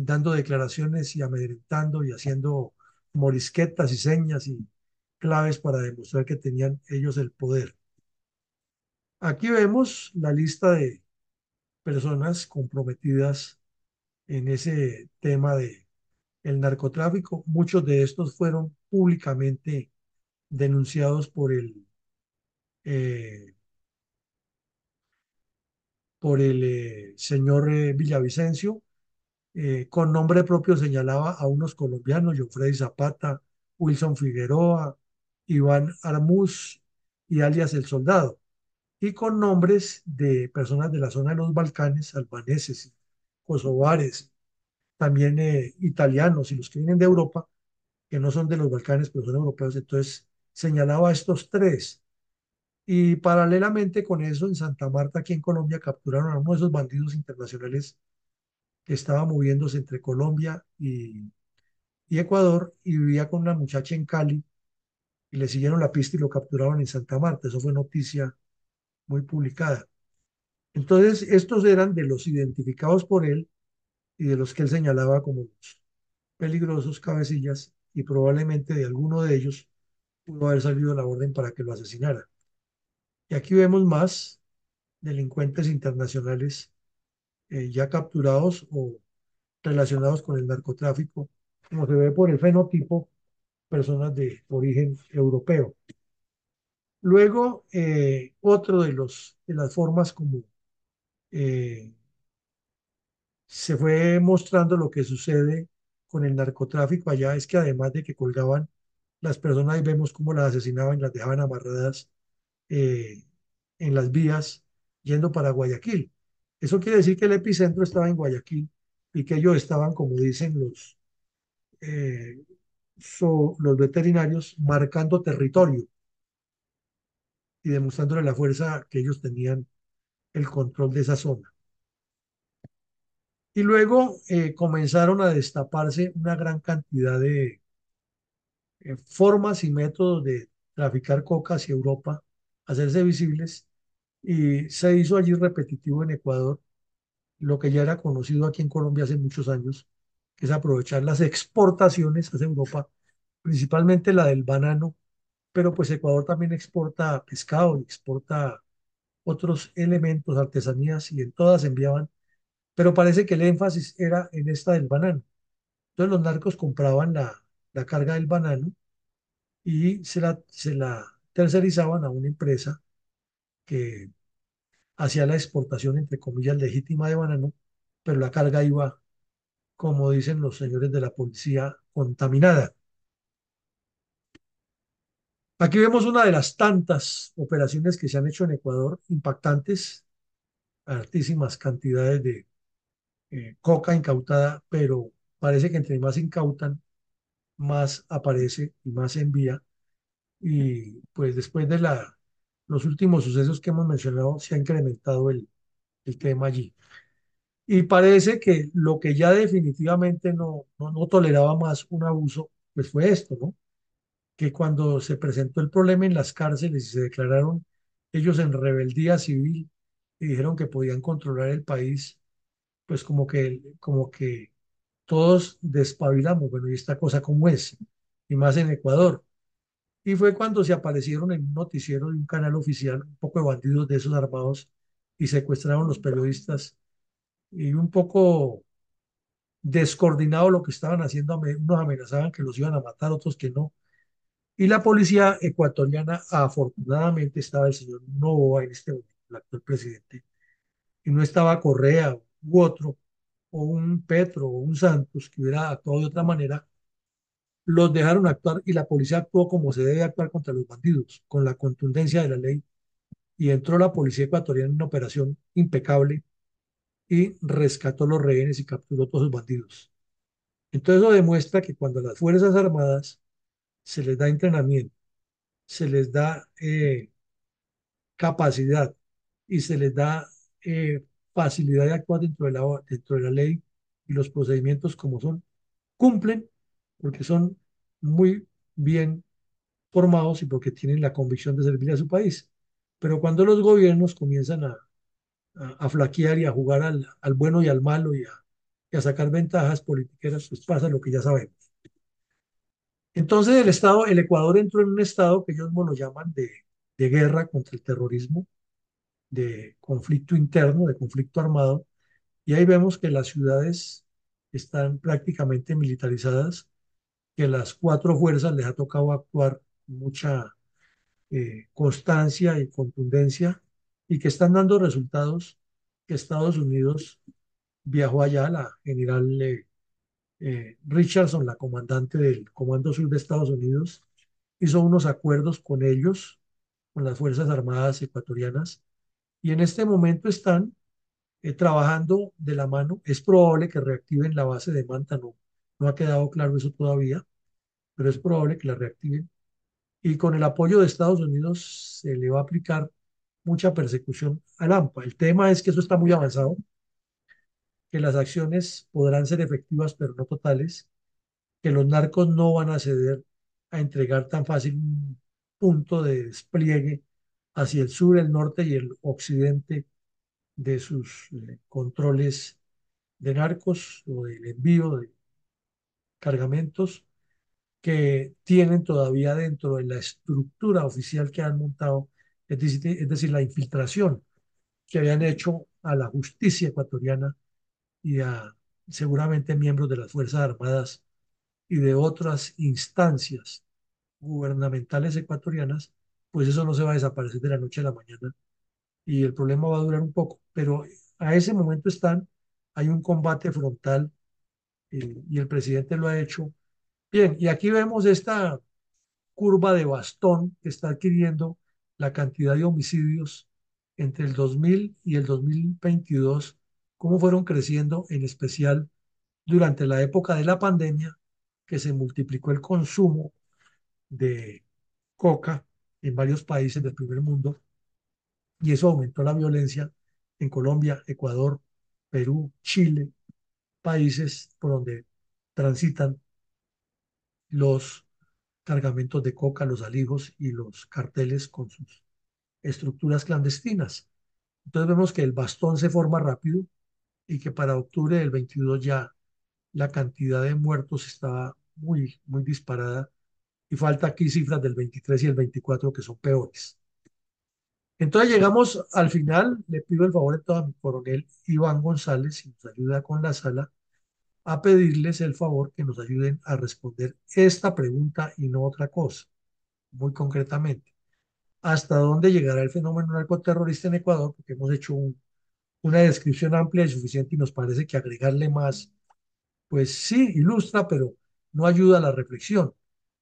dando declaraciones y amedrentando y haciendo morisquetas y señas y claves para demostrar que tenían ellos el poder. Aquí vemos la lista de personas comprometidas en ese tema de el narcotráfico. Muchos de estos fueron públicamente denunciados por el eh, por el eh, señor eh, Villavicencio. Eh, con nombre propio señalaba a unos colombianos, Freddy Zapata, Wilson Figueroa, Iván Armuz y alias El Soldado, y con nombres de personas de la zona de los Balcanes, albaneses, kosovares, también eh, italianos y los que vienen de Europa, que no son de los Balcanes, pero son europeos, entonces señalaba a estos tres. Y paralelamente con eso, en Santa Marta, aquí en Colombia, capturaron a uno de esos bandidos internacionales estaba moviéndose entre Colombia y, Ecuador y vivía con una muchacha en Cali y le siguieron la pista y lo capturaron en Santa Marta. Eso fue noticia muy publicada. Entonces, estos eran de los identificados por él y de los que él señalaba como los peligrosos cabecillas y probablemente de alguno de ellos pudo haber salido la orden para que lo asesinara. Y aquí vemos más delincuentes internacionales eh, ya capturados o relacionados con el narcotráfico, como se ve por el fenotipo, personas de origen europeo. Luego, eh, otro de, los, de las formas como eh, se fue mostrando lo que sucede con el narcotráfico allá es que además de que colgaban las personas y vemos cómo las asesinaban y las dejaban amarradas eh, en las vías yendo para Guayaquil. Eso quiere decir que el epicentro estaba en Guayaquil y que ellos estaban, como dicen los, eh, so, los veterinarios, marcando territorio y demostrándole la fuerza que ellos tenían el control de esa zona. Y luego eh, comenzaron a destaparse una gran cantidad de eh, formas y métodos de traficar coca hacia Europa, hacerse visibles, y se hizo allí repetitivo en Ecuador, lo que ya era conocido aquí en Colombia hace muchos años, que es aprovechar las exportaciones hacia Europa, principalmente la del banano, pero pues Ecuador también exporta pescado, exporta otros elementos, artesanías, y en todas enviaban pero parece que el énfasis era en esta del banano. Entonces los narcos compraban la, la carga del banano y se la, se la tercerizaban a una empresa que hacía la exportación, entre comillas, legítima de banano, pero la carga iba, como dicen los señores de la policía, contaminada. Aquí vemos una de las tantas operaciones que se han hecho en Ecuador, impactantes, altísimas cantidades de eh, coca incautada, pero parece que entre más incautan, más aparece y más envía. Y pues después de la, los últimos sucesos que hemos mencionado, se ha incrementado el, el tema allí. Y parece que lo que ya definitivamente no, no, no toleraba más un abuso, pues fue esto, ¿no? Que cuando se presentó el problema en las cárceles y se declararon ellos en rebeldía civil y dijeron que podían controlar el país, pues como que, como que todos despabilamos, bueno, ¿y esta cosa cómo es? Y más en Ecuador. Y fue cuando se aparecieron en un noticiero de un canal oficial, un poco de bandidos de esos armados, y secuestraron los periodistas. Y un poco descoordinado lo que estaban haciendo, unos amenazaban que los iban a matar, otros que no. Y la policía ecuatoriana, afortunadamente, estaba el señor Novoa en este momento, el actual presidente, y no estaba Correa u otro, o un Petro o un Santos que hubiera actuado de otra manera, los dejaron actuar y la policía actuó como se debe actuar contra los bandidos, con la contundencia de la ley. Y entró la policía ecuatoriana en una operación impecable y rescató los rehenes y capturó todos los bandidos. Entonces eso demuestra que cuando las Fuerzas Armadas se les da entrenamiento, se les da eh, capacidad y se les da eh, facilidad de actuar dentro de, la, dentro de la ley y los procedimientos como son, cumplen porque son muy bien formados y porque tienen la convicción de servir a su país. Pero cuando los gobiernos comienzan a, a, a flaquear y a jugar al, al, bueno y al malo y a, a sacar ventajas políticas, pues pasa lo que ya sabemos. Entonces el Estado, el Ecuador entró en un estado que ellos lo llaman de, de guerra contra el terrorismo, de conflicto interno, de conflicto armado, y ahí vemos que las ciudades están prácticamente militarizadas, que las cuatro fuerzas les ha tocado actuar mucha eh, constancia y contundencia y que están dando resultados que Estados Unidos viajó allá, la general eh, eh, Richardson, la comandante del Comando Sur de Estados Unidos, hizo unos acuerdos con ellos, con las Fuerzas Armadas ecuatorianas, y en este momento están trabajando de la mano. Es probable que reactiven la base de Manta, no, no ha quedado claro eso todavía, pero es probable que la reactiven. Y con el apoyo de Estados Unidos se le va a aplicar mucha persecución al AMPA. El tema es que eso está muy avanzado, que las acciones podrán ser efectivas, pero no totales, que los narcos no van a ceder a entregar tan fácil un punto de despliegue hacia el sur, el norte y el occidente de sus eh, controles de narcos o del envío de cargamentos que tienen todavía dentro de la estructura oficial que han montado, es decir, es decir, la infiltración que habían hecho a la justicia ecuatoriana y a seguramente miembros de las Fuerzas Armadas y de otras instancias gubernamentales ecuatorianas, pues eso no se va a desaparecer de la noche a la mañana y el problema va a durar un poco, pero a ese momento están, hay un combate frontal eh, y el presidente lo ha hecho. Bien, y aquí vemos esta curva de bastón que está adquiriendo la cantidad de homicidios entre el 2000 y el 2022, cómo fueron creciendo, en especial durante la época de la pandemia, que se multiplicó el consumo de coca en varios países del primer mundo y eso aumentó la violencia en Colombia, Ecuador, Perú, Chile, países por donde transitan los cargamentos de coca, los alijos y los carteles con sus estructuras clandestinas. Entonces vemos que el bastón se forma rápido y que para octubre del 22 ya la cantidad de muertos estaba muy, muy disparada y falta aquí cifras del 23 y el 24 que son peores. Entonces llegamos al final, le pido el favor a mi coronel Iván González, si nos ayuda con la sala, a pedirles el favor que nos ayuden a responder esta pregunta y no otra cosa, muy concretamente. ¿Hasta dónde llegará el fenómeno narcoterrorista en Ecuador? Porque hemos hecho una descripción amplia y suficiente y nos parece que agregarle más, pues sí, ilustra, pero no ayuda a la reflexión.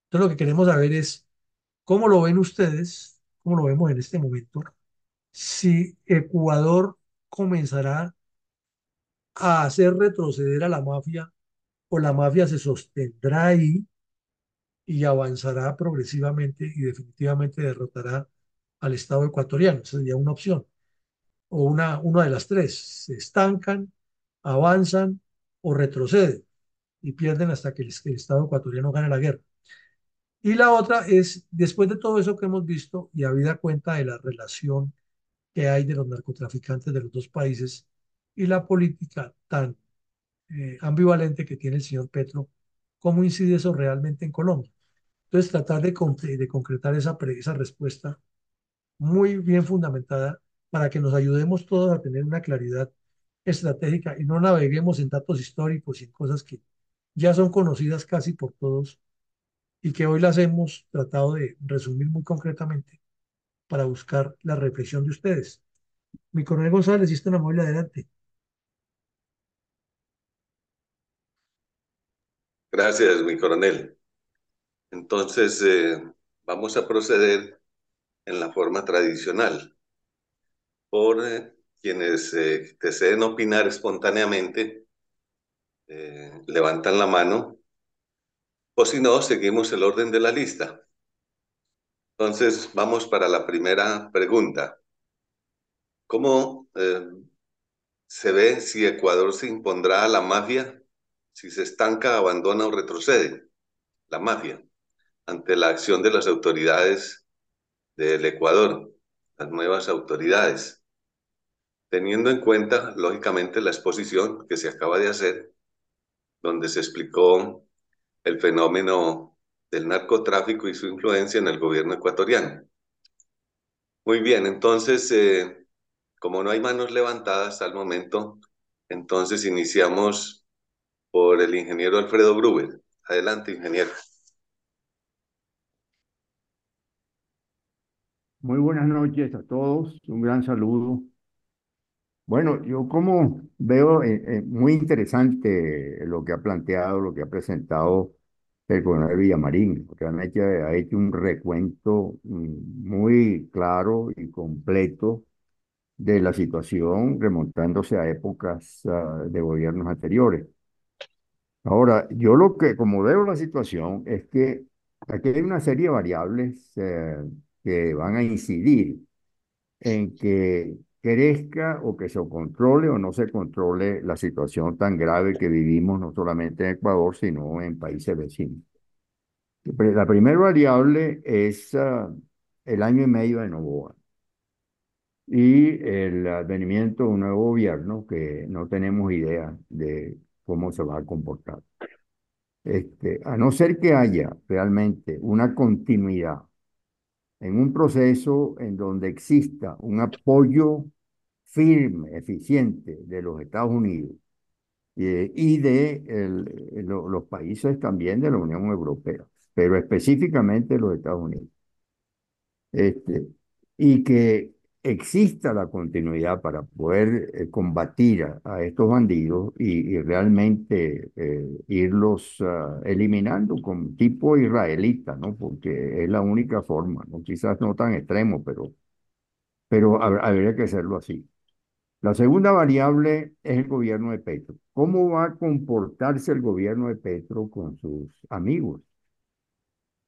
Entonces lo que queremos saber es cómo lo ven ustedes, cómo lo vemos en este momento, si Ecuador comenzará a hacer retroceder a la mafia o la mafia se sostendrá ahí y avanzará progresivamente y definitivamente derrotará al Estado ecuatoriano. Esa sería una opción. O una, una de las tres. Se estancan, avanzan o retroceden y pierden hasta que el, el Estado ecuatoriano gane la guerra. Y la otra es, después de todo eso que hemos visto y habida cuenta de la relación que hay de los narcotraficantes de los dos países y la política tan eh, ambivalente que tiene el señor Petro, ¿cómo incide eso realmente en Colombia? Entonces, tratar de, de concretar esa, esa respuesta muy bien fundamentada para que nos ayudemos todos a tener una claridad estratégica y no naveguemos en datos históricos y en cosas que ya son conocidas casi por todos y que hoy las hemos tratado de resumir muy concretamente para buscar la reflexión de ustedes. Mi coronel González, si está en amable, adelante. Gracias, mi coronel. Entonces, eh, vamos a proceder en la forma tradicional. Por eh, quienes eh, deseen opinar espontáneamente, levantan la mano, o si no, seguimos el orden de la lista. Entonces, vamos para la primera pregunta. ¿Cómo se ve si Ecuador se impondrá a la mafia, si se estanca, abandona o retrocede? La mafia, ante la acción de las autoridades del Ecuador, las nuevas autoridades, teniendo en cuenta, lógicamente, la exposición que se acaba de hacer, donde se explicó el fenómeno del narcotráfico y su influencia en el gobierno ecuatoriano. Muy bien, entonces, eh, como no hay manos levantadas al momento, entonces iniciamos por el ingeniero Alfredo Gruber. Adelante, ingeniero. Muy buenas noches a todos, un gran saludo. Bueno, yo como veo eh, eh, muy interesante lo que ha planteado, lo que ha presentado el coronel Villamarín, realmente ha hecho un recuento mm, muy claro y completo de la situación remontándose a épocas ah, de gobiernos anteriores. Ahora, yo lo que, como veo la situación, es que aquí hay una serie de variables eh, que van a incidir en que crezca o que se controle o no se controle la situación tan grave que vivimos no solamente en Ecuador, sino en países vecinos. La primera variable es uh, el año y medio de Novoa y el advenimiento de un nuevo gobierno que no tenemos idea de cómo se va a comportar. Este, a no ser que haya realmente una continuidad en un proceso en donde exista un apoyo firme, eficiente de los Estados Unidos eh, y de el, los países también de la Unión Europea, pero específicamente los Estados Unidos. Este, y que exista la continuidad para poder eh, combatir a, estos bandidos y, realmente eh, irlos ah, eliminando con tipo israelita, ¿no? Porque es la única forma, ¿no? Quizás no tan extremo, pero, pero habría que hacerlo así. La segunda variable es el gobierno de Petro. ¿Cómo va a comportarse el gobierno de Petro con sus amigos?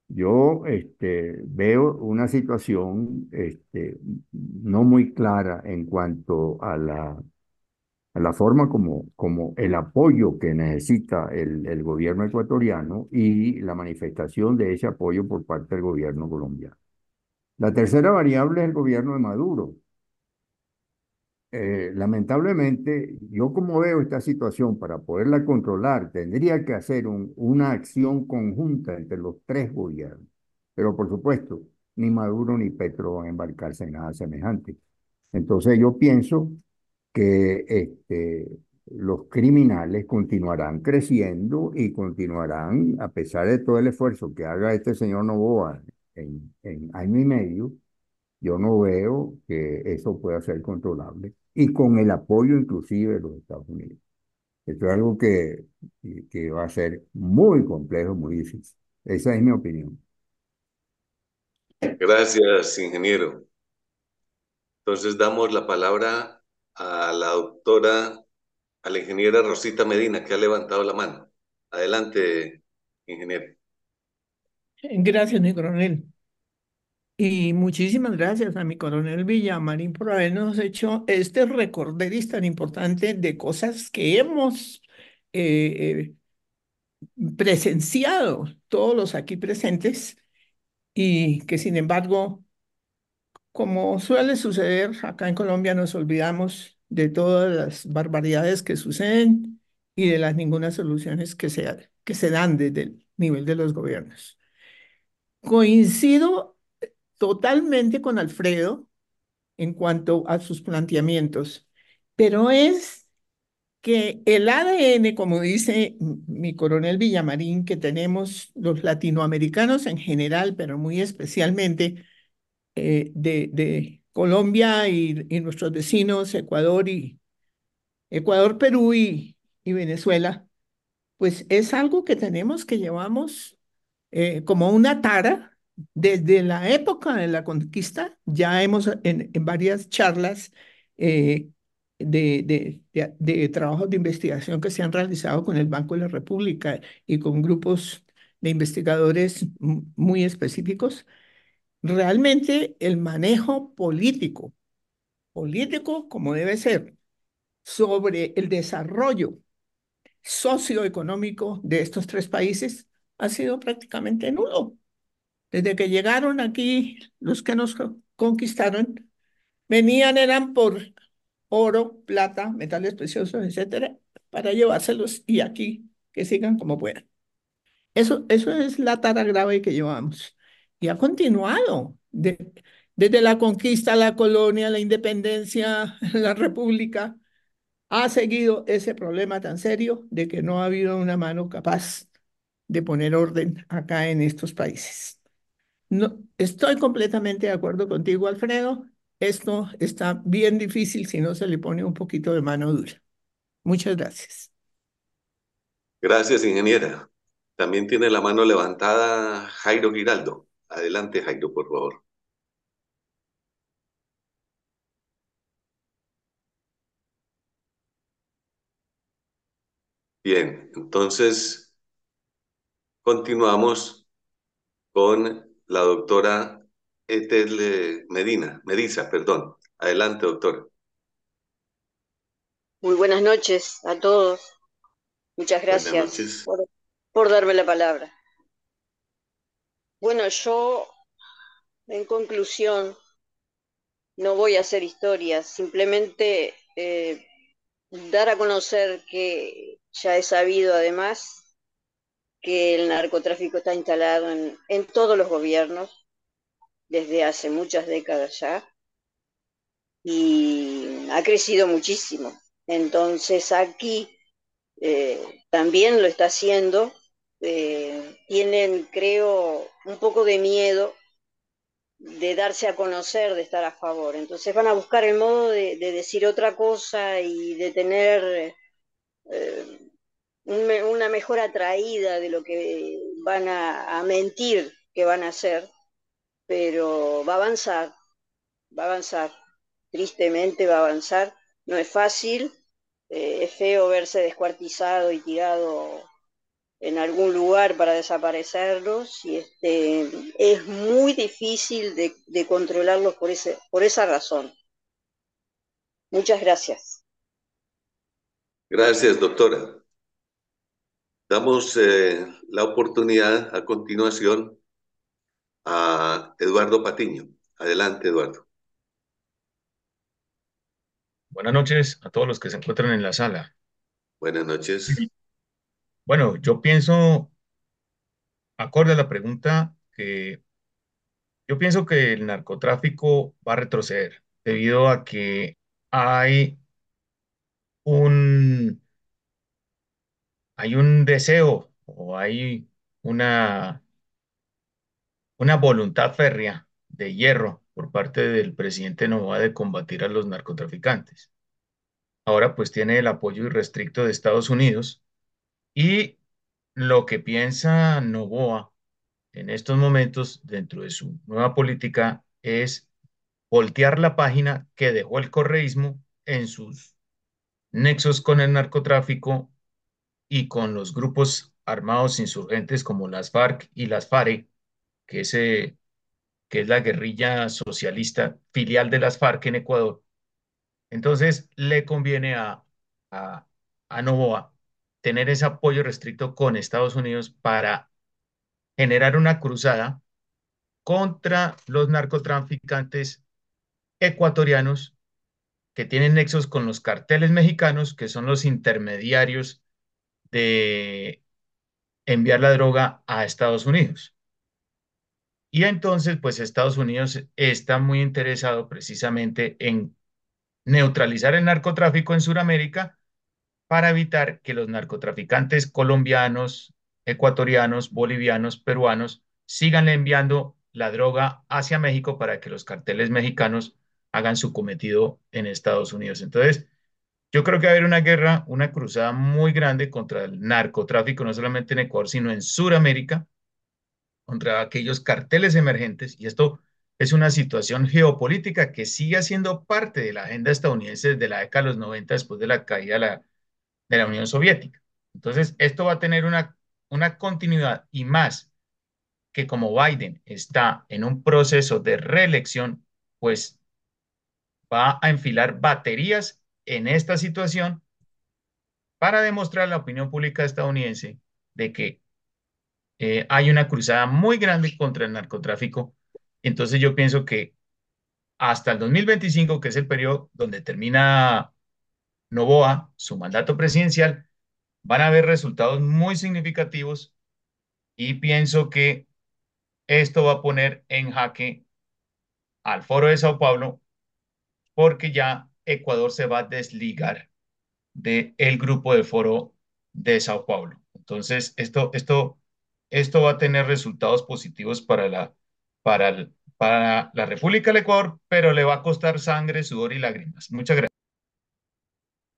Yo este, veo una situación este, no muy clara en cuanto a la, la forma como, como el apoyo que necesita el, el gobierno ecuatoriano y la manifestación de ese apoyo por parte del gobierno colombiano. La tercera variable es el gobierno de Maduro. Eh, lamentablemente, yo como veo esta situación, para poderla controlar, tendría que hacer una acción conjunta entre los tres gobiernos. Pero por supuesto, ni Maduro ni Petro van a embarcarse en nada semejante. Entonces yo pienso que este, los criminales continuarán creciendo y continuarán, a pesar de todo el esfuerzo que haga este señor Novoa en, en año y medio, yo no veo que eso pueda ser controlable y con el apoyo inclusive de los Estados Unidos. Esto es algo que, que va a ser muy complejo, muy difícil. Esa es mi opinión. Gracias, ingeniero. Entonces damos la palabra a la doctora, a la ingeniera Rosita Medina, que ha levantado la mano. Adelante, ingeniero. Gracias, mi coronel. Y muchísimas gracias a mi coronel Villamarín por habernos hecho este recorderis tan importante de cosas que hemos eh, presenciado todos los aquí presentes y que sin embargo, como suele suceder acá en Colombia, nos olvidamos de todas las barbaridades que suceden y de las ninguna soluciones que se, que se dan desde el nivel de los gobiernos. Coincido totalmente con Alfredo en cuanto a sus planteamientos, pero es que el ADN, como dice mi coronel Villamarín, que tenemos los latinoamericanos en general, pero muy especialmente eh, de, Colombia y, nuestros vecinos, Ecuador y Ecuador, Perú y, y Venezuela, pues es algo que tenemos que llevamos eh, como una tara desde la época de la conquista, ya hemos en, varias charlas eh, de, de, de, trabajos de investigación que se han realizado con el Banco de la República y con grupos de investigadores muy específicos, realmente el manejo político, político como debe ser, sobre el desarrollo socioeconómico de estos tres países ha sido prácticamente nulo. Desde que llegaron aquí, los que nos conquistaron, venían, eran por oro, plata, metales preciosos, etcétera, para llevárselos y aquí que sigan como puedan. Eso, eso es la tara grave que llevamos. Y ha continuado desde la conquista, la colonia, la independencia, la república. Ha seguido ese problema tan serio de que no ha habido una mano capaz de poner orden acá en estos países. No, estoy completamente de acuerdo contigo, Alfredo. Esto está bien difícil si no se le pone un poquito de mano dura. Muchas gracias. Gracias, ingeniera. También tiene la mano levantada Jairo Giraldo. Adelante, Jairo, por favor. Bien, entonces continuamos con la doctora Etel Medina, Medisa, perdón. Adelante, doctora. Muy buenas noches a todos. Muchas gracias por, por darme la palabra. Bueno, yo, en conclusión, no voy a hacer historias, simplemente eh, dar a conocer que ya he sabido además que el narcotráfico está instalado en, en todos los gobiernos desde hace muchas décadas ya y ha crecido muchísimo. Entonces aquí eh, también lo está haciendo. Eh, tienen, creo, un poco de miedo de darse a conocer, de estar a favor. Entonces van a buscar el modo de, de decir otra cosa y de tener una mejor atraída de lo que van a, mentir que van a hacer, pero va a avanzar, va a avanzar, tristemente va a avanzar, no es fácil, eh, es feo verse descuartizado y tirado en algún lugar para desaparecerlos y este, es muy difícil de, de controlarlos por, ese, por esa razón. Muchas gracias. Gracias, doctora. Damos eh, la oportunidad a continuación a Eduardo Patiño. Adelante, Eduardo. Buenas noches a todos los que se encuentran en la sala. Buenas noches. Bueno, yo pienso, acorde a la pregunta, que yo pienso que el narcotráfico va a retroceder debido a que hay un, hay un deseo o hay una, una voluntad férrea de hierro por parte del presidente Novoa de combatir a los narcotraficantes. Ahora pues tiene el apoyo irrestricto de Estados Unidos y lo que piensa Novoa en estos momentos dentro de su nueva política es voltear la página que dejó el correísmo en sus nexos con el narcotráfico y con los grupos armados insurgentes como las FARC y las FARE, que es, que es la guerrilla socialista filial de las FARC en Ecuador. Entonces le conviene a, a, a Novoa tener ese apoyo restricto con Estados Unidos para generar una cruzada contra los narcotraficantes ecuatorianos que tienen nexos con los carteles mexicanos, que son los intermediarios de enviar la droga a Estados Unidos. Y entonces, pues Estados Unidos está muy interesado precisamente en neutralizar el narcotráfico en Sudamérica para evitar que los narcotraficantes colombianos, ecuatorianos, bolivianos, peruanos sigan enviando la droga hacia México para que los carteles mexicanos hagan su cometido en Estados Unidos. Entonces, yo creo que va a haber una guerra, una cruzada muy grande contra el narcotráfico, no solamente en Ecuador, sino en Sudamérica, contra aquellos carteles emergentes. Y esto es una situación geopolítica que sigue siendo parte de la agenda estadounidense desde la década de los 90, después de la caída de la, de la Unión Soviética. Entonces, esto va a tener una, una continuidad y más que como Biden está en un proceso de reelección, pues va a enfilar baterías en esta situación para demostrar a la opinión pública estadounidense de que eh, hay una cruzada muy grande contra el narcotráfico. Entonces yo pienso que hasta el 2025, que es el periodo donde termina Novoa su mandato presidencial, van a haber resultados muy significativos y pienso que esto va a poner en jaque al Foro de Sao Paulo porque ya Ecuador se va a desligar del el grupo de Foro de Sao Paulo. Entonces, esto, esto, esto va a tener resultados positivos para la, para, el- para la República del Ecuador, pero le va a costar sangre, sudor y lágrimas. Muchas gracias.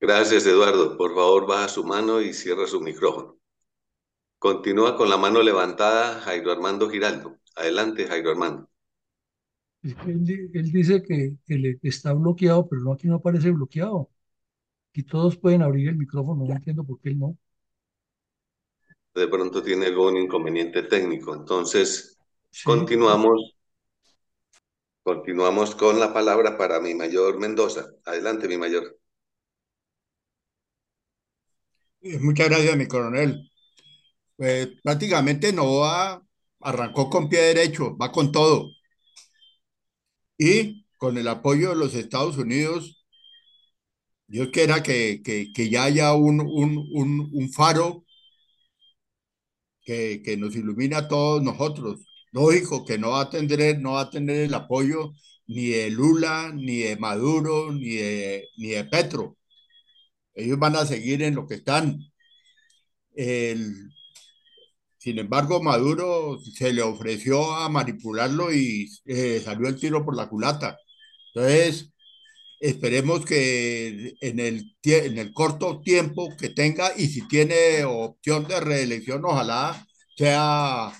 Gracias, Eduardo. Por favor, baja su mano y cierra su micrófono. Continúa con la mano levantada Jairo Armando Giraldo. Adelante, Jairo Armando. Él, di- él dice que, que le- que está bloqueado, pero no, aquí no aparece bloqueado. Aquí todos pueden abrir el micrófono, no entiendo por qué él no. De pronto tiene algún inconveniente técnico. Entonces, Sí, continuamos. Continuamos con la palabra para mi mayor Mendoza. Adelante, mi mayor. Eh, Muchas gracias, mi coronel. Pues prácticamente Novoa arrancó con pie derecho, va con todo. Y con el apoyo de los Estados Unidos, Dios quiera que, que, que ya haya un, un, un, un faro que, que nos ilumine a todos nosotros. Lógico que no va a tener, no va a tener el apoyo ni de Lula, ni de Maduro, ni de, ni de Petro. Ellos van a seguir en lo que están. El, sin embargo, Maduro se le ofreció a manipularlo y eh, salió el tiro por la culata. Entonces, esperemos que en el, en el corto tiempo que tenga y si tiene opción de reelección, ojalá sea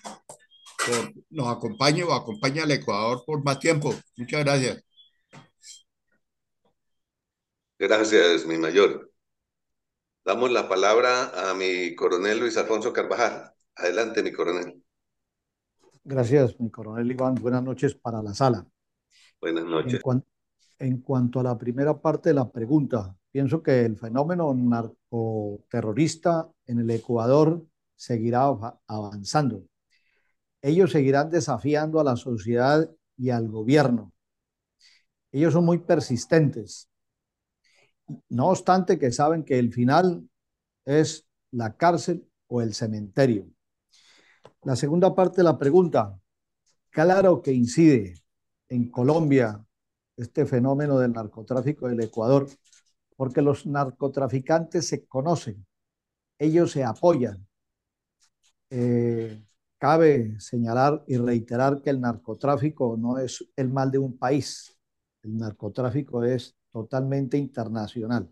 nos acompañe o acompañe al Ecuador por más tiempo. Muchas gracias. Gracias, mi mayor. Damos la palabra a mi coronel Luis Alfonso Carvajal. Adelante, mi coronel. Gracias, mi coronel Iván. Buenas noches para la sala. Buenas En, noches. cuan- en cuanto a la primera parte de la pregunta, pienso que el fenómeno narcoterrorista en el Ecuador seguirá av- avanzando. Ellos seguirán desafiando a la sociedad y al gobierno. Ellos son muy persistentes. No obstante que saben que el final es la cárcel o el cementerio. La segunda parte de la pregunta, claro que incide en Colombia este fenómeno del narcotráfico del Ecuador, porque los narcotraficantes se conocen, ellos se apoyan. Eh, cabe señalar y reiterar que el narcotráfico no es el mal de un país, el narcotráfico es totalmente internacional.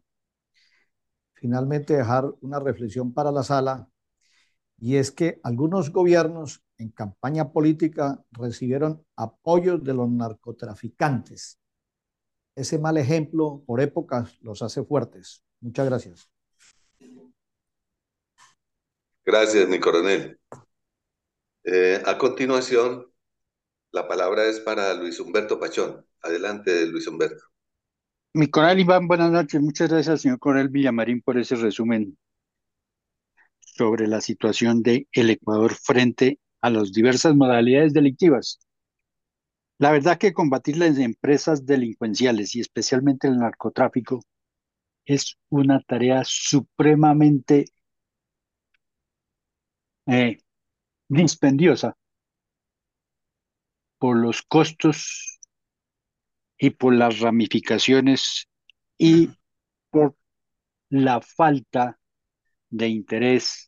Finalmente, dejar una reflexión para la sala, y es que algunos gobiernos en campaña política recibieron apoyos de los narcotraficantes. Ese mal ejemplo por épocas los hace fuertes. Muchas gracias. Gracias, mi coronel. Eh, a continuación, la palabra es para Luis Humberto Pachón. Adelante, Luis Humberto. Mi coronel Iván, buenas noches. Muchas gracias, señor coronel Villamarín, por ese resumen sobre la situación de el Ecuador frente a las diversas modalidades delictivas. La verdad que combatir las empresas delincuenciales y especialmente el narcotráfico es una tarea supremamente eh, dispendiosa por los costos y por las ramificaciones y por la falta de interés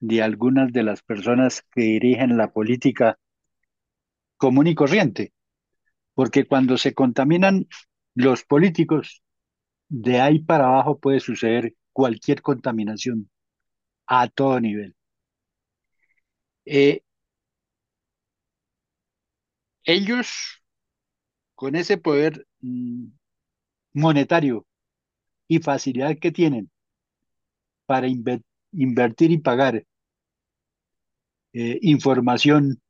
de algunas de las personas que dirigen la política común y corriente, porque cuando se contaminan los políticos, de ahí para abajo puede suceder cualquier contaminación a todo nivel. Eh, ellos, con ese poder mm, monetario y facilidad que tienen para inver- invertir y pagar eh, información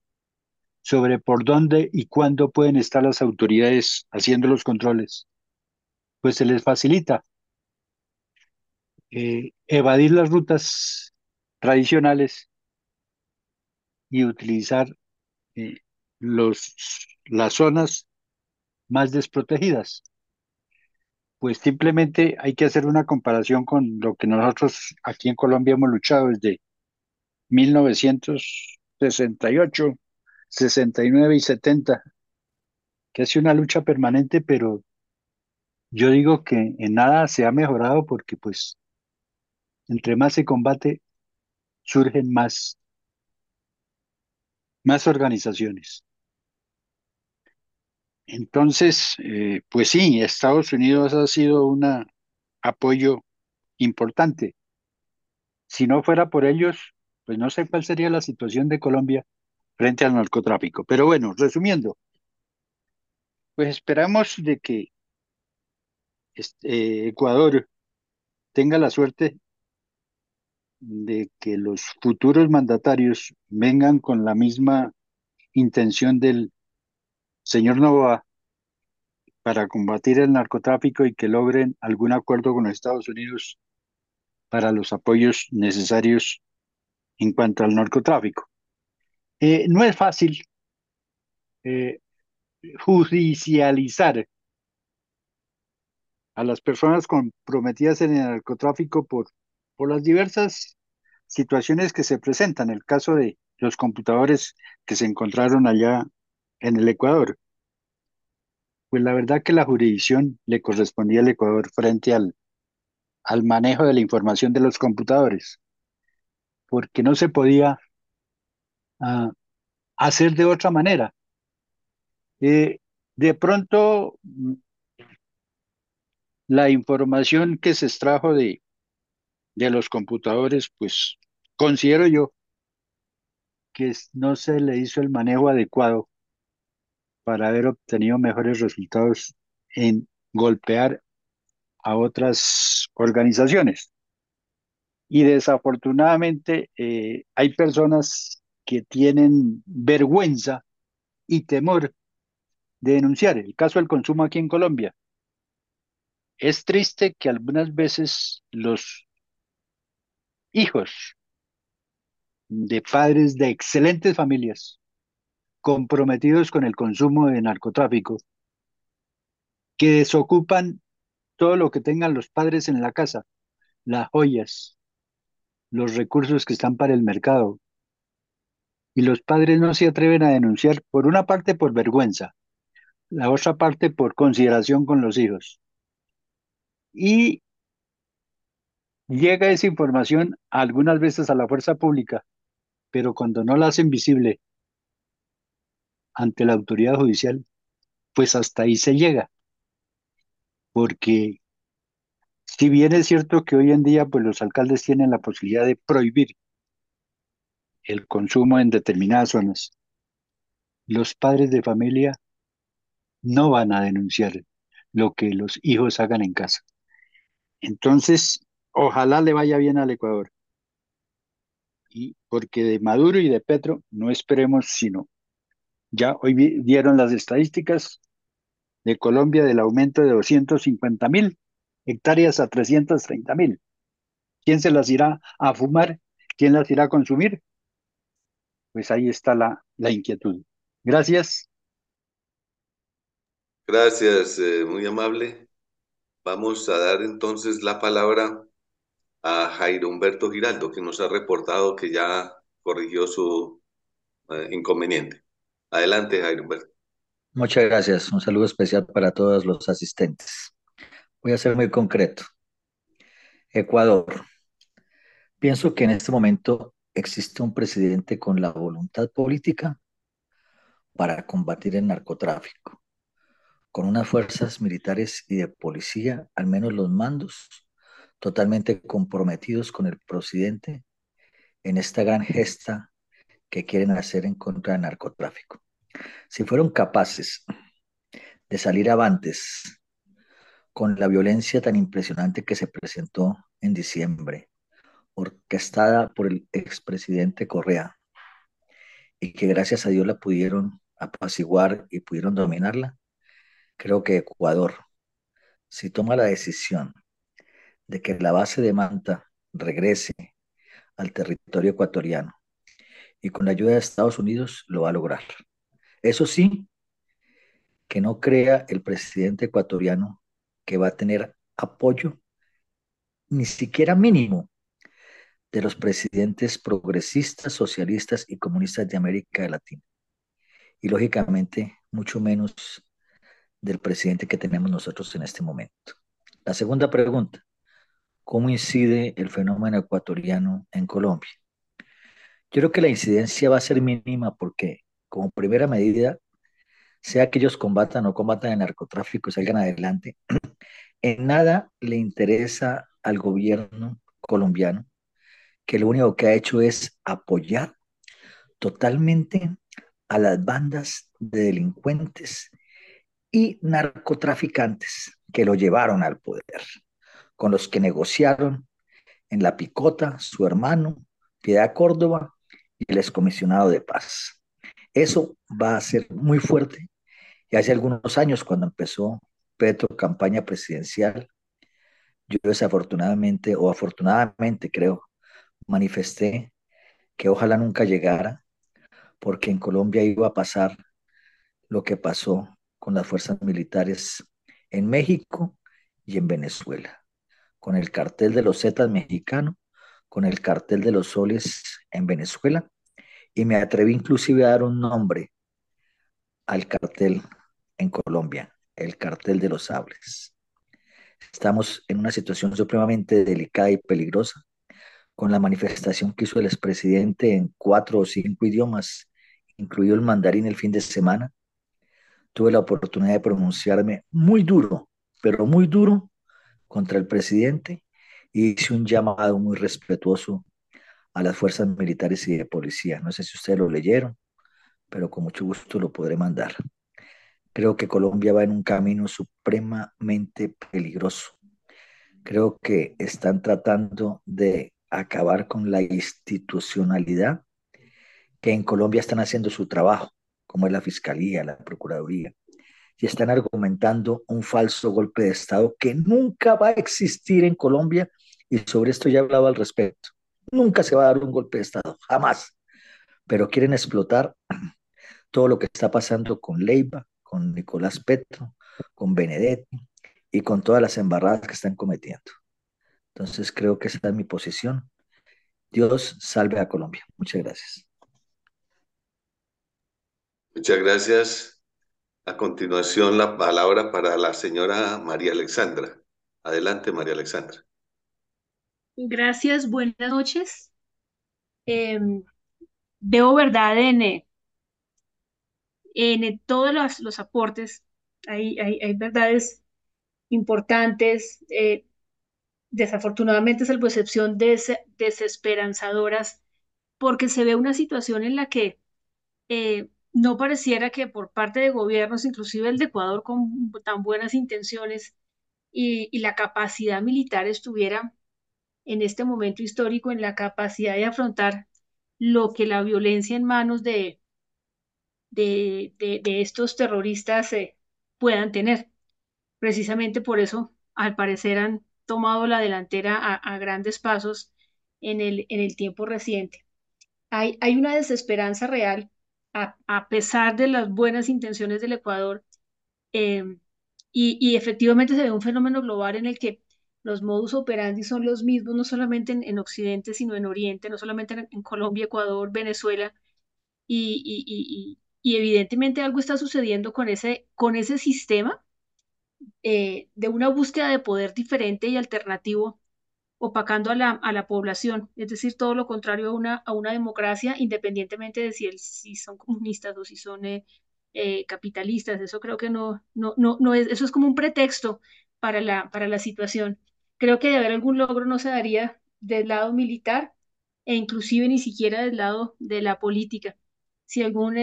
sobre por dónde y cuándo pueden estar las autoridades haciendo los controles, pues se les facilita eh, evadir las rutas tradicionales y utilizar eh, los, las zonas más desprotegidas. Pues simplemente hay que hacer una comparación con lo que nosotros aquí en Colombia hemos luchado desde 1968, 69 y 70, que ha sido una lucha permanente, pero yo digo que en nada se ha mejorado porque pues entre más se combate, surgen más, más organizaciones. Entonces, eh, pues sí, Estados Unidos ha sido un apoyo importante. Si no fuera por ellos, pues no sé cuál sería la situación de Colombia frente al narcotráfico. Pero bueno, resumiendo, pues esperamos de que este, Ecuador tenga la suerte de que los futuros mandatarios vengan con la misma intención del señor Novoa para combatir el narcotráfico y que logren algún acuerdo con los Estados Unidos para los apoyos necesarios en cuanto al narcotráfico. Eh, no es fácil eh, judicializar a las personas comprometidas en el narcotráfico por, por las diversas situaciones que se presentan. El caso de los computadores que se encontraron allá en el Ecuador. Pues la verdad que la jurisdicción le correspondía al Ecuador frente al, al manejo de la información de los computadores, porque no se podía uh, hacer de otra manera. Eh, de pronto, mm, la información que se extrajo de, de los computadores, pues considero yo que no se le hizo el manejo adecuado para haber obtenido mejores resultados en golpear a otras organizaciones. Y desafortunadamente eh, hay personas que tienen vergüenza y temor de denunciar. El caso del consumo aquí en Colombia. Es triste que algunas veces los hijos de padres de excelentes familias comprometidos con el consumo de narcotráfico, que desocupan todo lo que tengan los padres en la casa, las joyas, los recursos que están para el mercado. Y los padres no se atreven a denunciar, por una parte por vergüenza, la otra parte por consideración con los hijos. Y llega esa información algunas veces a la fuerza pública, pero cuando no la hacen visible ante la autoridad judicial, pues hasta ahí se llega. Porque si bien es cierto que hoy en día pues los alcaldes tienen la posibilidad de prohibir el consumo en determinadas zonas, los padres de familia no van a denunciar lo que los hijos hagan en casa. Entonces, ojalá le vaya bien al Ecuador. Y porque de Maduro y de Petro no esperemos sino ya hoy dieron las estadísticas de Colombia del aumento de 250 mil hectáreas a 330 mil. ¿Quién se las irá a fumar? ¿Quién las irá a consumir? Pues ahí está la, la inquietud. Gracias. Gracias, eh, muy amable. Vamos a dar entonces la palabra a Jairo Humberto Giraldo, que nos ha reportado que ya corrigió su eh, inconveniente. Adelante, Jairo Humberto. Muchas gracias. Un saludo especial para todos los asistentes. Voy a ser muy concreto. Ecuador. Pienso que en este momento existe un presidente con la voluntad política para combatir el narcotráfico, con unas fuerzas militares y de policía, al menos los mandos, totalmente comprometidos con el presidente en esta gran gesta que quieren hacer en contra del narcotráfico. Si fueron capaces de salir avantes con la violencia tan impresionante que se presentó en diciembre, orquestada por el expresidente Correa, y que gracias a Dios la pudieron apaciguar y pudieron dominarla, creo que Ecuador, si toma la decisión de que la base de Manta regrese al territorio ecuatoriano y con la ayuda de Estados Unidos lo va a lograr. Eso sí, que no crea el presidente ecuatoriano que va a tener apoyo ni siquiera mínimo de los presidentes progresistas, socialistas y comunistas de América Latina. Y lógicamente, mucho menos del presidente que tenemos nosotros en este momento. La segunda pregunta, ¿cómo incide el fenómeno ecuatoriano en Colombia? Yo creo que la incidencia va a ser mínima porque, como primera medida, sea que ellos combatan o combatan el narcotráfico y salgan adelante, en nada le interesa al gobierno colombiano, que lo único que ha hecho es apoyar totalmente a las bandas de delincuentes y narcotraficantes que lo llevaron al poder, con los que negociaron en la picota su hermano, Piedad Córdoba, y el excomisionado de paz. Eso va a ser muy fuerte. Y hace algunos años, cuando empezó Petro campaña presidencial, yo desafortunadamente, o afortunadamente creo, manifesté que ojalá nunca llegara, porque en Colombia iba a pasar lo que pasó con las fuerzas militares en México y en Venezuela, con el cartel de los Zetas mexicano, con el cartel de los soles en Venezuela, y me atreví inclusive a dar un nombre al cartel en Colombia, el cartel de los sables. Estamos en una situación supremamente delicada y peligrosa, con la manifestación que hizo el expresidente en cuatro o cinco idiomas, incluido el mandarín el fin de semana. Tuve la oportunidad de pronunciarme muy duro, pero muy duro contra el presidente y hice un llamado muy respetuoso a las fuerzas militares y de policía. No sé si ustedes lo leyeron, pero con mucho gusto lo podré mandar. Creo que Colombia va en un camino supremamente peligroso. Creo que están tratando de acabar con la institucionalidad que en Colombia están haciendo su trabajo, como es la Fiscalía, la Procuraduría, y están argumentando un falso golpe de Estado que nunca va a existir en Colombia, y sobre esto ya he hablado al respecto. Nunca se va a dar un golpe de Estado, jamás. Pero quieren explotar todo lo que está pasando con Leiva, con Nicolás Petro, con Benedetti y con todas las embarradas que están cometiendo. Entonces creo que esa es mi posición. Dios salve a Colombia. Muchas gracias. Muchas gracias. A continuación, la palabra para la señora María Alexandra. Adelante, María Alexandra. Gracias, buenas noches. Eh, veo verdad en, eh, en todos los, los aportes. Hay, hay, hay, verdades importantes. Eh, desafortunadamente, es la percepción des, desesperanzadoras porque se ve una situación en la que eh, no pareciera que por parte de gobiernos, inclusive el de Ecuador con tan buenas intenciones y, y la capacidad militar estuviera en este momento histórico en la capacidad de afrontar lo que la violencia en manos de, de, de, estos terroristas eh, puedan tener. Precisamente por eso, al parecer, han tomado la delantera a, grandes pasos en el, en el tiempo reciente. Hay, hay una desesperanza real, a, a, pesar de las buenas intenciones del Ecuador, eh, y, y, efectivamente se ve un fenómeno global en el que los modus operandi son los mismos, no solamente en, en Occidente, sino en Oriente, no solamente en, Colombia, Ecuador, Venezuela, y, y, evidentemente algo está sucediendo con ese, con ese sistema eh, de una búsqueda de poder diferente y alternativo, opacando a la, a la población, es decir, todo lo contrario a una, a una democracia, independientemente de si, el, si son comunistas o si son eh, eh, capitalistas, eso creo que no, no, no, no es, eso es como un pretexto para la, para la situación. Creo que de haber algún logro no se daría del lado militar e inclusive ni siquiera del lado de la política. Si, algún,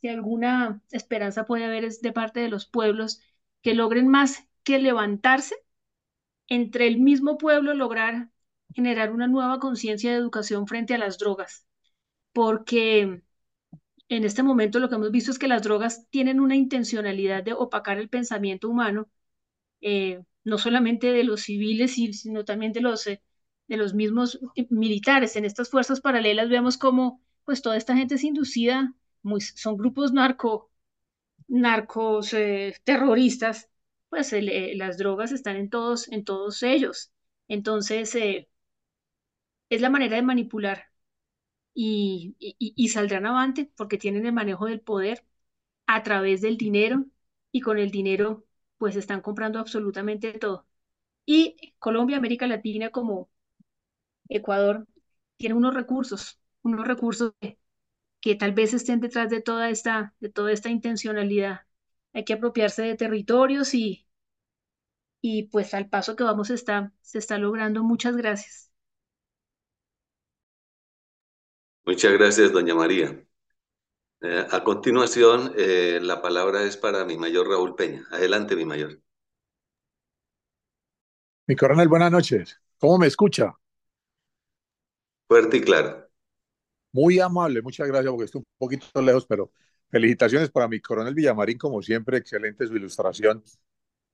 si alguna esperanza puede haber es de parte de los pueblos que logren más que levantarse entre el mismo pueblo lograr generar una nueva conciencia de educación frente a las drogas, porque en este momento lo que hemos visto es que las drogas tienen una intencionalidad de opacar el pensamiento humano, eh, no solamente de los civiles, sino también de los, eh, de los mismos militares. En estas fuerzas paralelas vemos cómo pues toda esta gente es inducida, son grupos narco, narcos eh, terroristas, pues eh, las drogas están en todos, en todos ellos. Entonces, eh, es la manera de manipular y, y, y, saldrán avante porque tienen el manejo del poder a través del dinero y con el dinero pues están comprando absolutamente todo. Y Colombia, América Latina como Ecuador, tiene unos recursos, unos recursos que, que tal vez estén detrás de toda esta, de toda esta intencionalidad hay que apropiarse de territorios y, y pues al paso que vamos está, se está logrando. Muchas gracias. Muchas gracias, doña María. Eh, a continuación, eh, la palabra es para mi mayor Raúl Peña. Adelante, mi mayor. Mi coronel, buenas noches. ¿Cómo me escucha? Fuerte y claro. Muy amable, muchas gracias porque estoy un poquito lejos, pero felicitaciones para mi coronel Villamarín, como siempre, excelente su ilustración.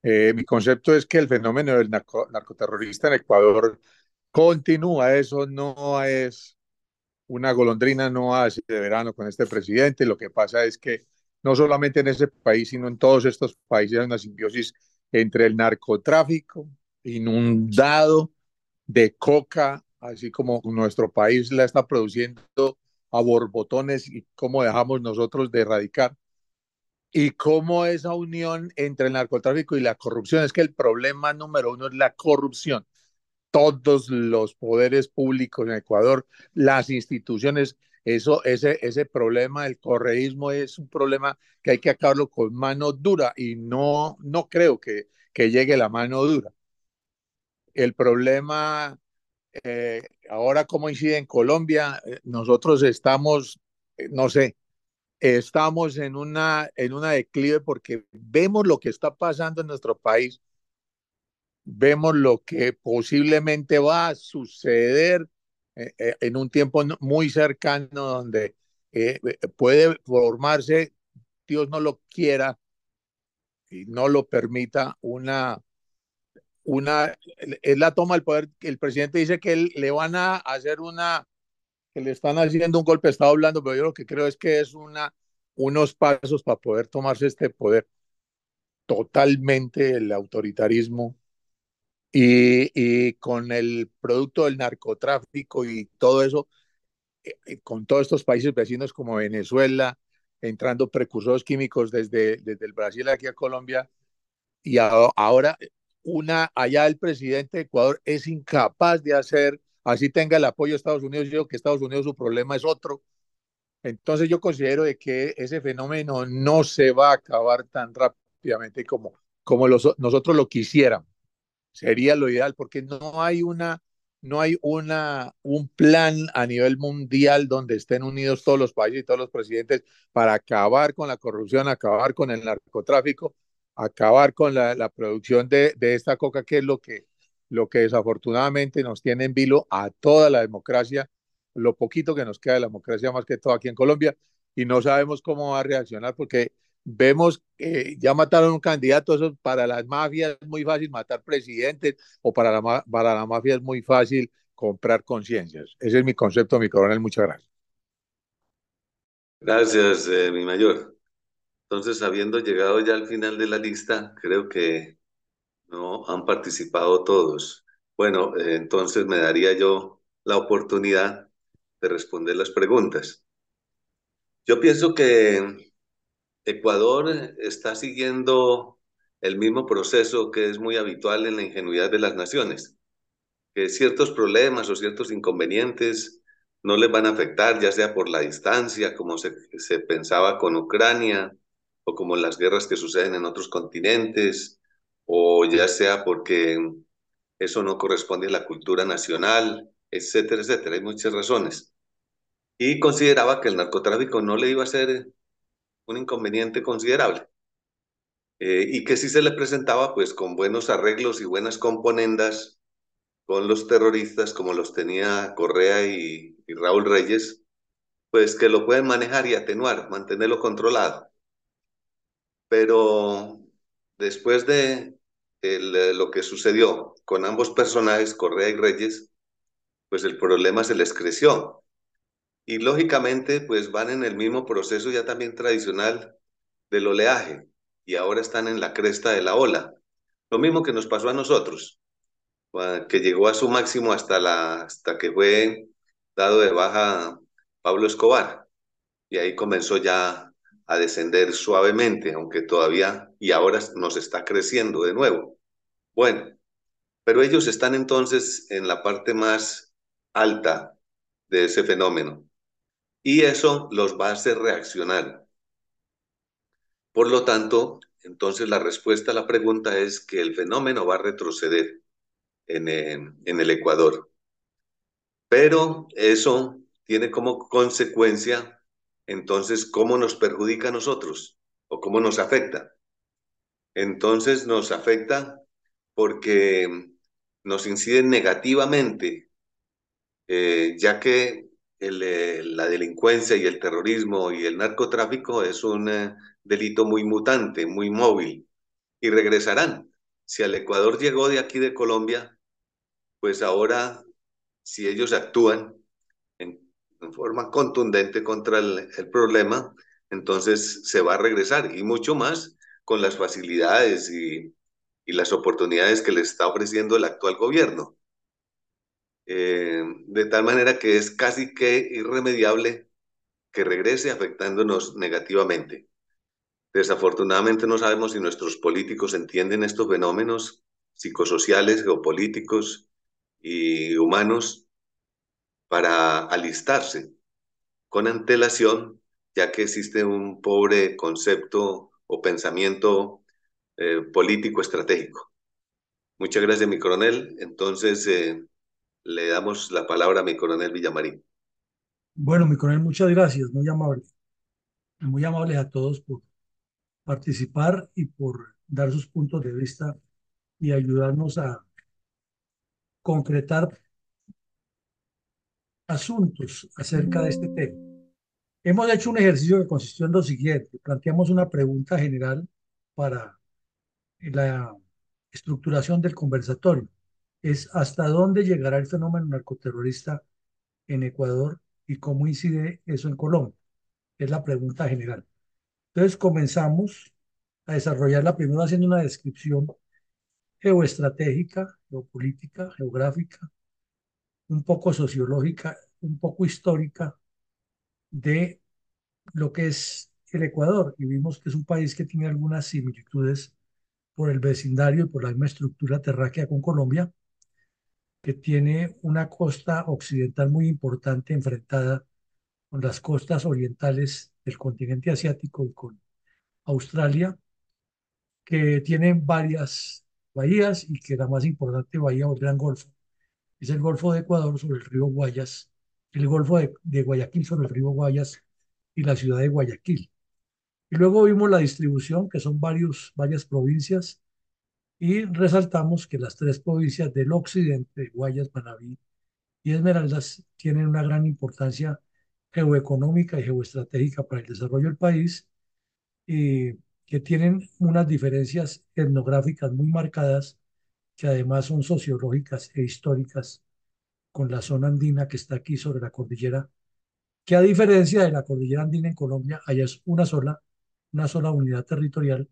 Eh, mi concepto es que el fenómeno del narco narcoterrorista en Ecuador continúa, eso no es una golondrina, no hace de verano con este presidente, lo que pasa es que no solamente en ese país, sino en todos estos países hay una simbiosis entre el narcotráfico, inundado de coca, así como nuestro país la está produciendo a borbotones y cómo dejamos nosotros de erradicar. Y cómo esa unión entre el narcotráfico y la corrupción, es que el problema número uno es la corrupción. Todos los poderes públicos en Ecuador, las instituciones, eso, ese, ese problema del correísmo es un problema que hay que acabarlo con mano dura y no, no creo que, que llegue la mano dura. El problema eh, ahora cómo incide en Colombia, eh, nosotros estamos, eh, no sé, estamos en una, en una declive porque vemos lo que está pasando en nuestro país, vemos lo que posiblemente va a suceder en un tiempo muy cercano donde puede formarse, Dios no lo quiera y no lo permita, una una, es la toma del poder, el presidente dice que le van a hacer una, que le están haciendo un golpe de Estado hablando, pero yo lo que creo es que es una, unos pasos para poder tomarse este poder. Totalmente el autoritarismo y, y con el producto del narcotráfico y todo eso, eh, eh, con todos estos países vecinos como Venezuela, entrando precursores químicos desde, desde el Brasil aquí a Colombia, y ahora una, allá el presidente de Ecuador es incapaz de hacer, así tenga el apoyo de Estados Unidos, yo creo que Estados Unidos su problema es otro. Entonces yo considero de que ese fenómeno no se va a acabar tan rápidamente como, como nosotros lo quisiéramos. Sería lo ideal porque no hay una no hay una, un plan a nivel mundial donde estén unidos todos los países y todos los presidentes para acabar con la corrupción, acabar con el narcotráfico acabar con la, la producción de, de, esta coca, que es lo que, lo que desafortunadamente nos tiene en vilo a toda la democracia, lo poquito que nos queda de la democracia, más que todo aquí en Colombia, y no sabemos cómo va a reaccionar porque vemos que ya mataron un candidato, eso para las mafias es muy fácil matar presidentes o para la, para la mafia es muy fácil comprar conciencias. Ese es mi concepto, mi coronel. Muchas gracias. Gracias, eh, mi mayor. Entonces, habiendo llegado ya al final de la lista, creo que no han participado todos. Bueno, eh, entonces me daría yo la oportunidad de responder las preguntas. Yo pienso que Ecuador está siguiendo el mismo proceso que es muy habitual en la ingenuidad de las naciones, que ciertos problemas o ciertos inconvenientes no les van a afectar, ya sea por la distancia, como se, se pensaba con Ucrania, o como las guerras que suceden en otros continentes, o ya sea porque eso no corresponde a la cultura nacional, etcétera, etcétera. Hay muchas razones. Y consideraba que el narcotráfico no le iba a ser un inconveniente considerable. Eh, y que si se le presentaba pues con buenos arreglos y buenas componendas con los terroristas como los tenía Correa y, y Raúl Reyes, pues que lo pueden manejar y atenuar, mantenerlo controlado. Pero después de el, lo que sucedió con ambos personajes, Correa y Reyes, pues el problema se les creció. Y lógicamente, pues van en el mismo proceso ya también tradicional del oleaje y ahora están en la cresta de la ola. Lo mismo que nos pasó a nosotros, que llegó a su máximo hasta, la, hasta que fue dado de baja Pablo Escobar. Y ahí comenzó ya a descender suavemente, aunque todavía y ahora nos está creciendo de nuevo. Bueno, pero ellos están entonces en la parte más alta de ese fenómeno y eso los va a hacer reaccionar. Por lo tanto, entonces la respuesta a la pregunta es que el fenómeno va a retroceder en, en, en el Ecuador. Pero eso tiene como consecuencia, entonces, cómo nos perjudica a nosotros o cómo nos afecta. Entonces nos afecta porque nos incide negativamente, eh, ya que eh, la delincuencia y el terrorismo y el narcotráfico es un eh, delito muy mutante, muy móvil, y regresarán. Si al Ecuador llegó de aquí de Colombia, pues ahora, si ellos actúan en, forma contundente contra el, problema, entonces se va a regresar, y mucho más con las facilidades y, y las oportunidades que le está ofreciendo el actual gobierno. Eh, de tal manera que es casi que irremediable que regrese afectándonos negativamente. Desafortunadamente no sabemos si nuestros políticos entienden estos fenómenos psicosociales, geopolíticos y humanos para alistarse con antelación, ya que existe un pobre concepto o pensamiento eh, político estratégico. Muchas gracias, mi coronel. Entonces, eh, le damos la palabra a mi coronel Villamarín. Bueno, mi coronel, muchas gracias, muy amable. Muy amables a todos por participar y por dar sus puntos de vista y ayudarnos a concretar asuntos acerca de este tema. Hemos hecho un ejercicio que consistió en lo siguiente. Planteamos una pregunta general para la estructuración del conversatorio. Es hasta dónde llegará el fenómeno narcoterrorista en Ecuador y cómo incide eso en Colombia. Es la pregunta general. Entonces comenzamos a desarrollar la primera haciendo una descripción geoestratégica, geopolítica, geográfica, un poco sociológica, un poco histórica de lo que es el Ecuador. Y vimos que es un país que tiene algunas similitudes por el vecindario y por la misma estructura terráquea con Colombia, que tiene una costa occidental muy importante enfrentada con las costas orientales del continente asiático y con Australia, que tienen varias bahías y que la más importante bahía o Gran Golfo es el Golfo de Ecuador sobre el río Guayas, el Golfo de, Guayaquil sobre el río Guayas y la ciudad de Guayaquil. Y luego vimos la distribución, que son varias provincias, y resaltamos que las tres provincias del occidente, Guayas, Manabí y Esmeraldas, tienen una gran importancia geoeconómica y geoestratégica para el desarrollo del país, y que tienen unas diferencias etnográficas muy marcadas, que además son sociológicas e históricas con la zona andina que está aquí sobre la cordillera, que a diferencia de la cordillera andina en Colombia, allá es una sola una sola unidad territorial.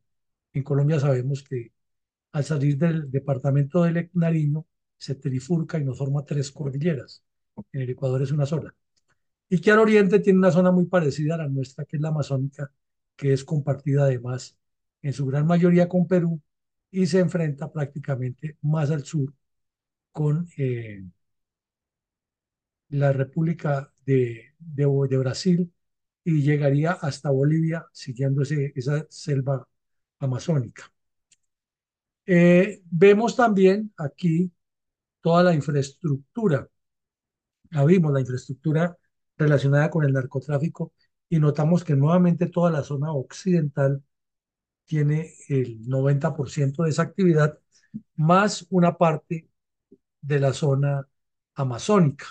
En Colombia sabemos que al salir del departamento del Nariño se trifurca y nos forma tres cordilleras. En el Ecuador es una sola. Y que al oriente tiene una zona muy parecida a la nuestra, que es la amazónica, que es compartida además en su gran mayoría con Perú y se enfrenta prácticamente más al sur con eh, la República de, de, de Brasil y llegaría hasta Bolivia siguiendo ese, esa selva amazónica. Eh, vemos también aquí toda la infraestructura. La vimos, la infraestructura relacionada con el narcotráfico y notamos que nuevamente toda la zona occidental tiene el 90% de esa actividad, más una parte de la zona amazónica,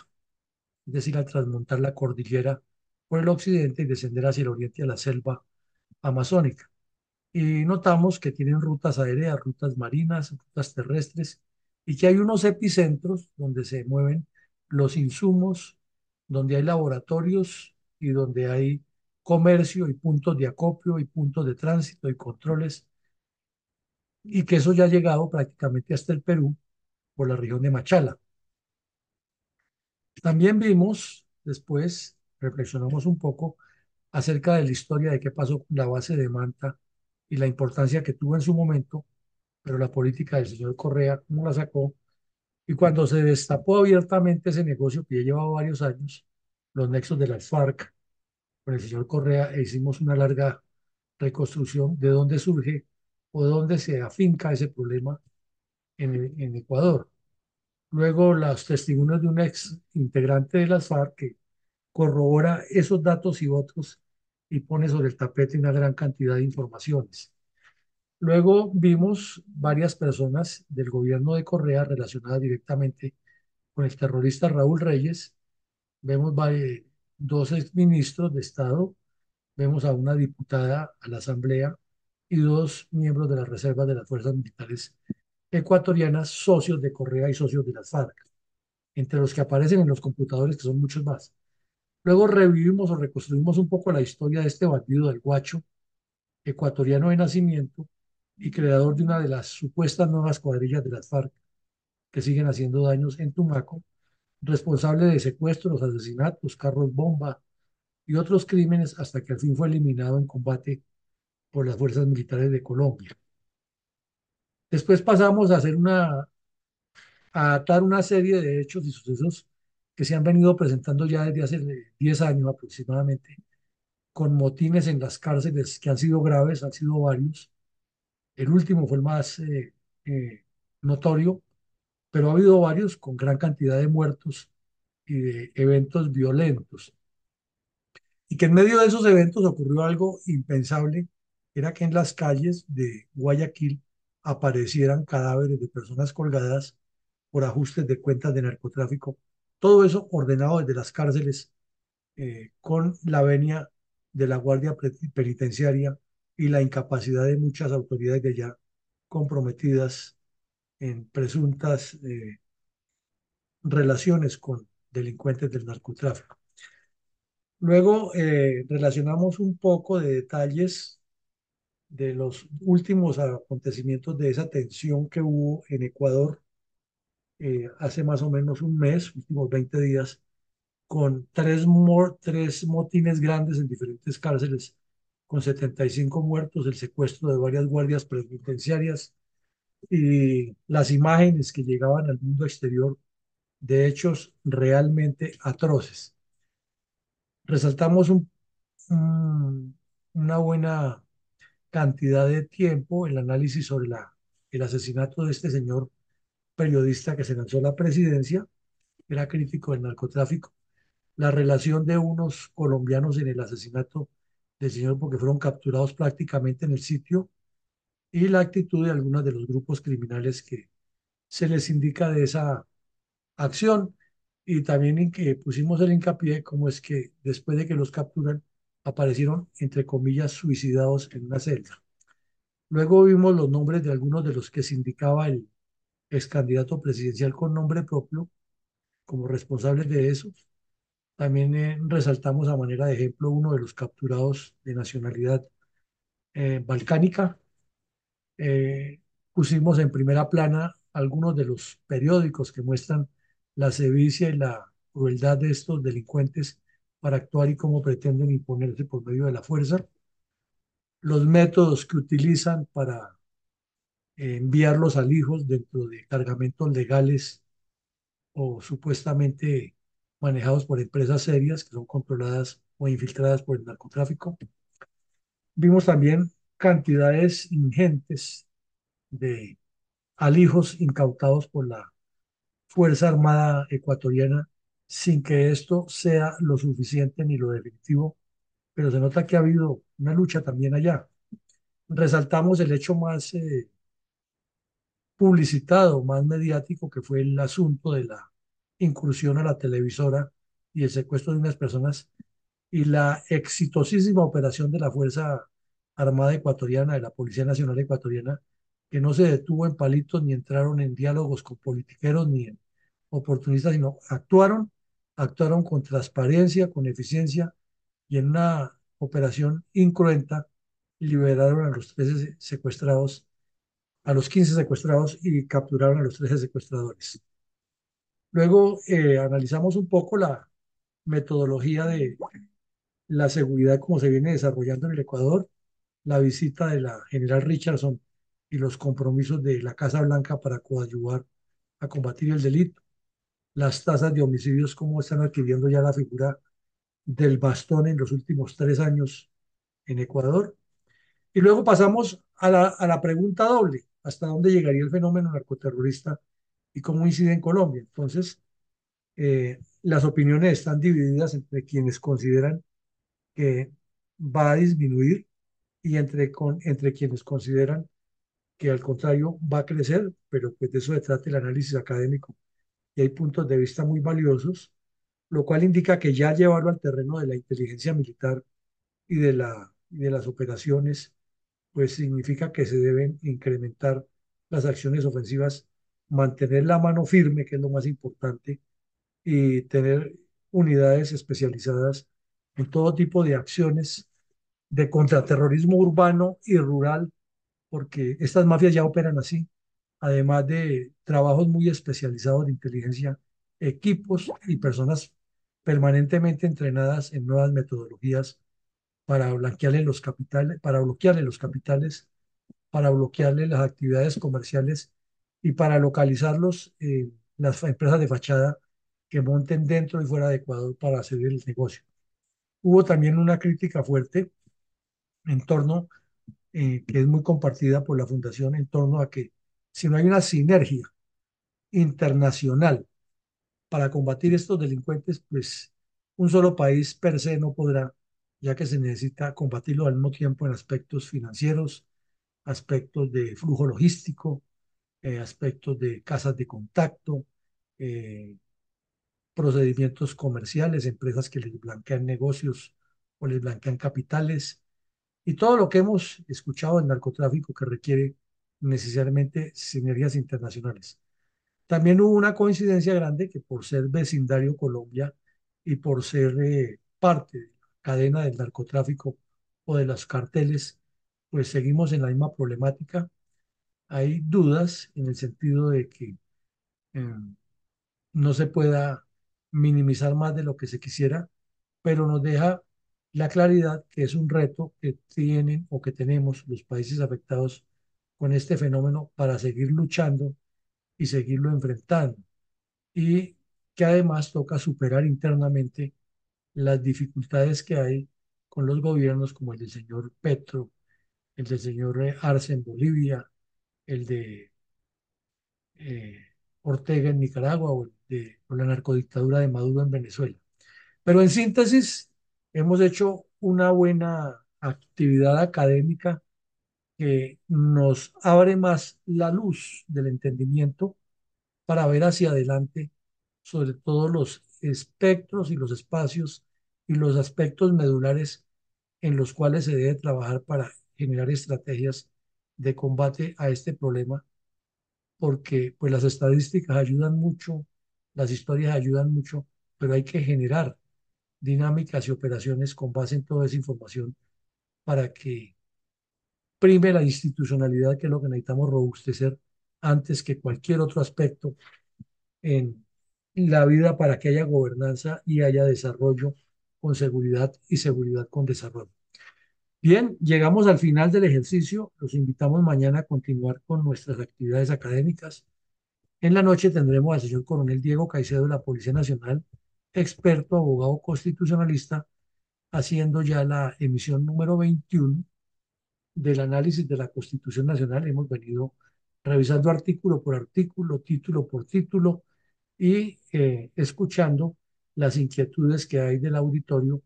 es decir, al transmontar la cordillera por el occidente y descender hacia el oriente a la selva amazónica. Y notamos que tienen rutas aéreas, rutas marinas, rutas terrestres y que hay unos epicentros donde se mueven los insumos, donde hay laboratorios y donde hay comercio y puntos de acopio y puntos de tránsito y controles, y que eso ya ha llegado prácticamente hasta el Perú por la región de Machala. También vimos después reflexionamos un poco acerca de la historia de qué pasó con la base de Manta y la importancia que tuvo en su momento, pero la política del señor Correa, cómo la sacó, y cuando se destapó abiertamente ese negocio que ya llevaba varios años, los nexos de las FARC con el señor Correa, e hicimos una larga reconstrucción de dónde surge o dónde se afinca ese problema en, Ecuador. Luego, los testimonios de un ex integrante de las FARC que corrobora esos datos y otros y pone sobre el tapete una gran cantidad de informaciones. Luego vimos varias personas del gobierno de Correa relacionadas directamente con el terrorista Raúl Reyes. Vemos dos exministros de Estado, vemos a una diputada a la Asamblea y dos miembros de las reservas de las fuerzas militares ecuatorianas, socios de Correa y socios de las FARC, entre los que aparecen en los computadores, que son muchos más. Luego revivimos o reconstruimos un poco la historia de este bandido del Guacho, ecuatoriano de nacimiento y creador de una de las supuestas nuevas cuadrillas de las FARC que siguen haciendo daños en Tumaco, responsable de secuestros, asesinatos, carros bomba y otros crímenes hasta que al fin fue eliminado en combate por las fuerzas militares de Colombia. Después pasamos a hacer una, a atar una serie de hechos y sucesos que se han venido presentando ya desde hace 10 años aproximadamente, con motines en las cárceles que han sido graves, han sido varios. El último fue el más eh, eh, notorio, pero ha habido varios con gran cantidad de muertos y de eventos violentos. Y que en medio de esos eventos ocurrió algo impensable, era que en las calles de Guayaquil aparecieran cadáveres de personas colgadas por ajustes de cuentas de narcotráfico. Todo eso ordenado desde las cárceles eh, con la venia de la Guardia Penitenciaria y la incapacidad de muchas autoridades de allá comprometidas en presuntas eh, relaciones con delincuentes del narcotráfico. Luego eh, relacionamos un poco de detalles de los últimos acontecimientos de esa tensión que hubo en Ecuador eh, hace más o menos un mes, últimos 20 días, con tres, tres motines grandes en diferentes cárceles, con 75 muertos, el secuestro de varias guardias penitenciarias y las imágenes que llegaban al mundo exterior de hechos realmente atroces. Resaltamos un, una buena cantidad de tiempo el análisis sobre la, el asesinato de este señor periodista que se lanzó a la presidencia, era crítico del narcotráfico, la relación de unos colombianos en el asesinato del señor porque fueron capturados prácticamente en el sitio y la actitud de algunos de los grupos criminales que se les indica de esa acción y también en que pusimos el hincapié como es que después de que los capturan aparecieron, entre comillas, suicidados en una celda. Luego vimos los nombres de algunos de los que se indicaba el ex candidato presidencial con nombre propio como responsables de eso. También eh, resaltamos a manera de ejemplo uno de los capturados de nacionalidad eh, balcánica. Eh, pusimos en primera plana algunos de los periódicos que muestran la sevicia y la crueldad de estos delincuentes para actuar y cómo pretenden imponerse por medio de la fuerza, los métodos que utilizan para eh, enviarlos al hijos dentro de cargamentos legales o supuestamente manejados por empresas serias que son controladas o infiltradas por el narcotráfico. Vimos también cantidades ingentes de alijos incautados por la Fuerza Armada Ecuatoriana sin que esto sea lo suficiente ni lo definitivo, pero se nota que ha habido una lucha también allá. Resaltamos el hecho más eh, publicitado, más mediático, que fue el asunto de la incursión a la televisora y el secuestro de unas personas y la exitosísima operación de la Fuerza Armada Ecuatoriana, de la Policía Nacional Ecuatoriana, que no se detuvo en palitos ni entraron en diálogos con politiqueros ni en oportunistas, sino actuaron actuaron con transparencia, con eficiencia y en una operación incruenta liberaron a los 13 secuestrados, a los 15 secuestrados y capturaron a los 13 secuestradores. Luego eh, analizamos un poco la metodología de la seguridad como se viene desarrollando en el Ecuador, la visita de la general Richardson y los compromisos de la Casa Blanca para coadyuvar a combatir el delito las tasas de homicidios, cómo están adquiriendo ya la figura del bastón en los últimos tres años en Ecuador. Y luego pasamos a la, a la pregunta doble, ¿hasta dónde llegaría el fenómeno narcoterrorista y cómo incide en Colombia? Entonces, eh, las opiniones están divididas entre quienes consideran que va a disminuir y entre, con, entre quienes consideran que al contrario va a crecer, pero pues de eso se trata el análisis académico. Y hay puntos de vista muy valiosos, lo cual indica que ya llevarlo al terreno de la inteligencia militar y de, la, y de las operaciones, pues significa que se deben incrementar las acciones ofensivas, mantener la mano firme, que es lo más importante, y tener unidades especializadas en todo tipo de acciones de contraterrorismo urbano y rural, porque estas mafias ya operan así, además de trabajos muy especializados de inteligencia, equipos y personas permanentemente entrenadas en nuevas metodologías para blanquearle los capitales, para bloquearle los capitales, para bloquearle las actividades comerciales y para localizarlos en las empresas de fachada que monten dentro y fuera de Ecuador para hacer el negocio. Hubo también una crítica fuerte en torno, eh, que es muy compartida por la Fundación, en torno a que si no hay una sinergia internacional para combatir estos delincuentes, pues un solo país per se no podrá, ya que se necesita combatirlo al mismo tiempo en aspectos financieros, aspectos de flujo logístico, eh, aspectos de casas de contacto, eh, procedimientos comerciales, empresas que les blanquean negocios o les blanquean capitales, y todo lo que hemos escuchado en narcotráfico que requiere necesariamente sinergias internacionales. También hubo una coincidencia grande que por ser vecindario Colombia y por ser eh, parte de la cadena del narcotráfico o de los carteles, pues seguimos en la misma problemática. Hay dudas en el sentido de que eh, no se pueda minimizar más de lo que se quisiera, pero nos deja la claridad que es un reto que tienen o que tenemos los países afectados con este fenómeno para seguir luchando y seguirlo enfrentando. Y que además toca superar internamente las dificultades que hay con los gobiernos como el del señor Petro, el del señor eh, Arce en Bolivia, el de eh, Ortega en Nicaragua o, de, o la narcodictadura de Maduro en Venezuela. Pero en síntesis, hemos hecho una buena actividad académica que nos abre más la luz del entendimiento para ver hacia adelante sobre todos los espectros y los espacios y los aspectos medulares en los cuales se debe trabajar para generar estrategias de combate a este problema, porque pues las estadísticas ayudan mucho, las historias ayudan mucho, pero hay que generar dinámicas y operaciones con base en toda esa información para que prime la institucionalidad, que es lo que necesitamos robustecer antes que cualquier otro aspecto en la vida para que haya gobernanza y haya desarrollo con seguridad y seguridad con desarrollo. Bien, llegamos al final del ejercicio. Los invitamos mañana a continuar con nuestras actividades académicas. En la noche tendremos al señor coronel Diego Caicedo de la Policía Nacional, experto, abogado constitucionalista, haciendo ya la emisión número 21 del análisis de la Constitución Nacional. Hemos venido revisando artículo por artículo, título por título y eh, escuchando las inquietudes que hay del auditorio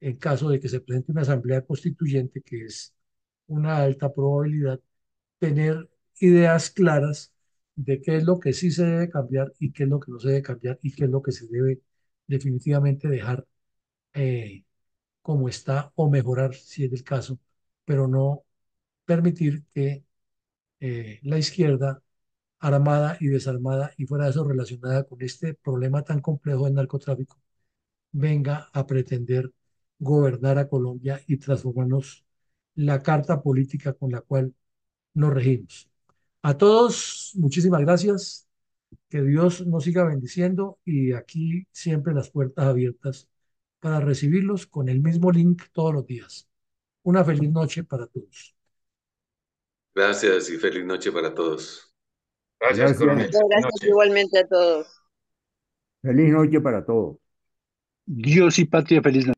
en caso de que se presente una asamblea constituyente, que es una alta probabilidad, tener ideas claras de qué es lo que sí se debe cambiar y qué es lo que no se debe cambiar y qué es lo que se debe definitivamente dejar eh, como está o mejorar si es el caso, pero no permitir que eh, la izquierda armada y desarmada y fuera eso relacionada con este problema tan complejo del narcotráfico venga a pretender gobernar a Colombia y transformarnos la carta política con la cual nos regimos. A todos, muchísimas gracias. Que Dios nos siga bendiciendo y aquí siempre las puertas abiertas para recibirlos con el mismo link todos los días. Una feliz noche para todos. Gracias y feliz noche para todos. Gracias, Gracias. coronel. Muchas Feliz gracias igualmente a todos. Feliz noche para todos. Dios y patria, feliz noche.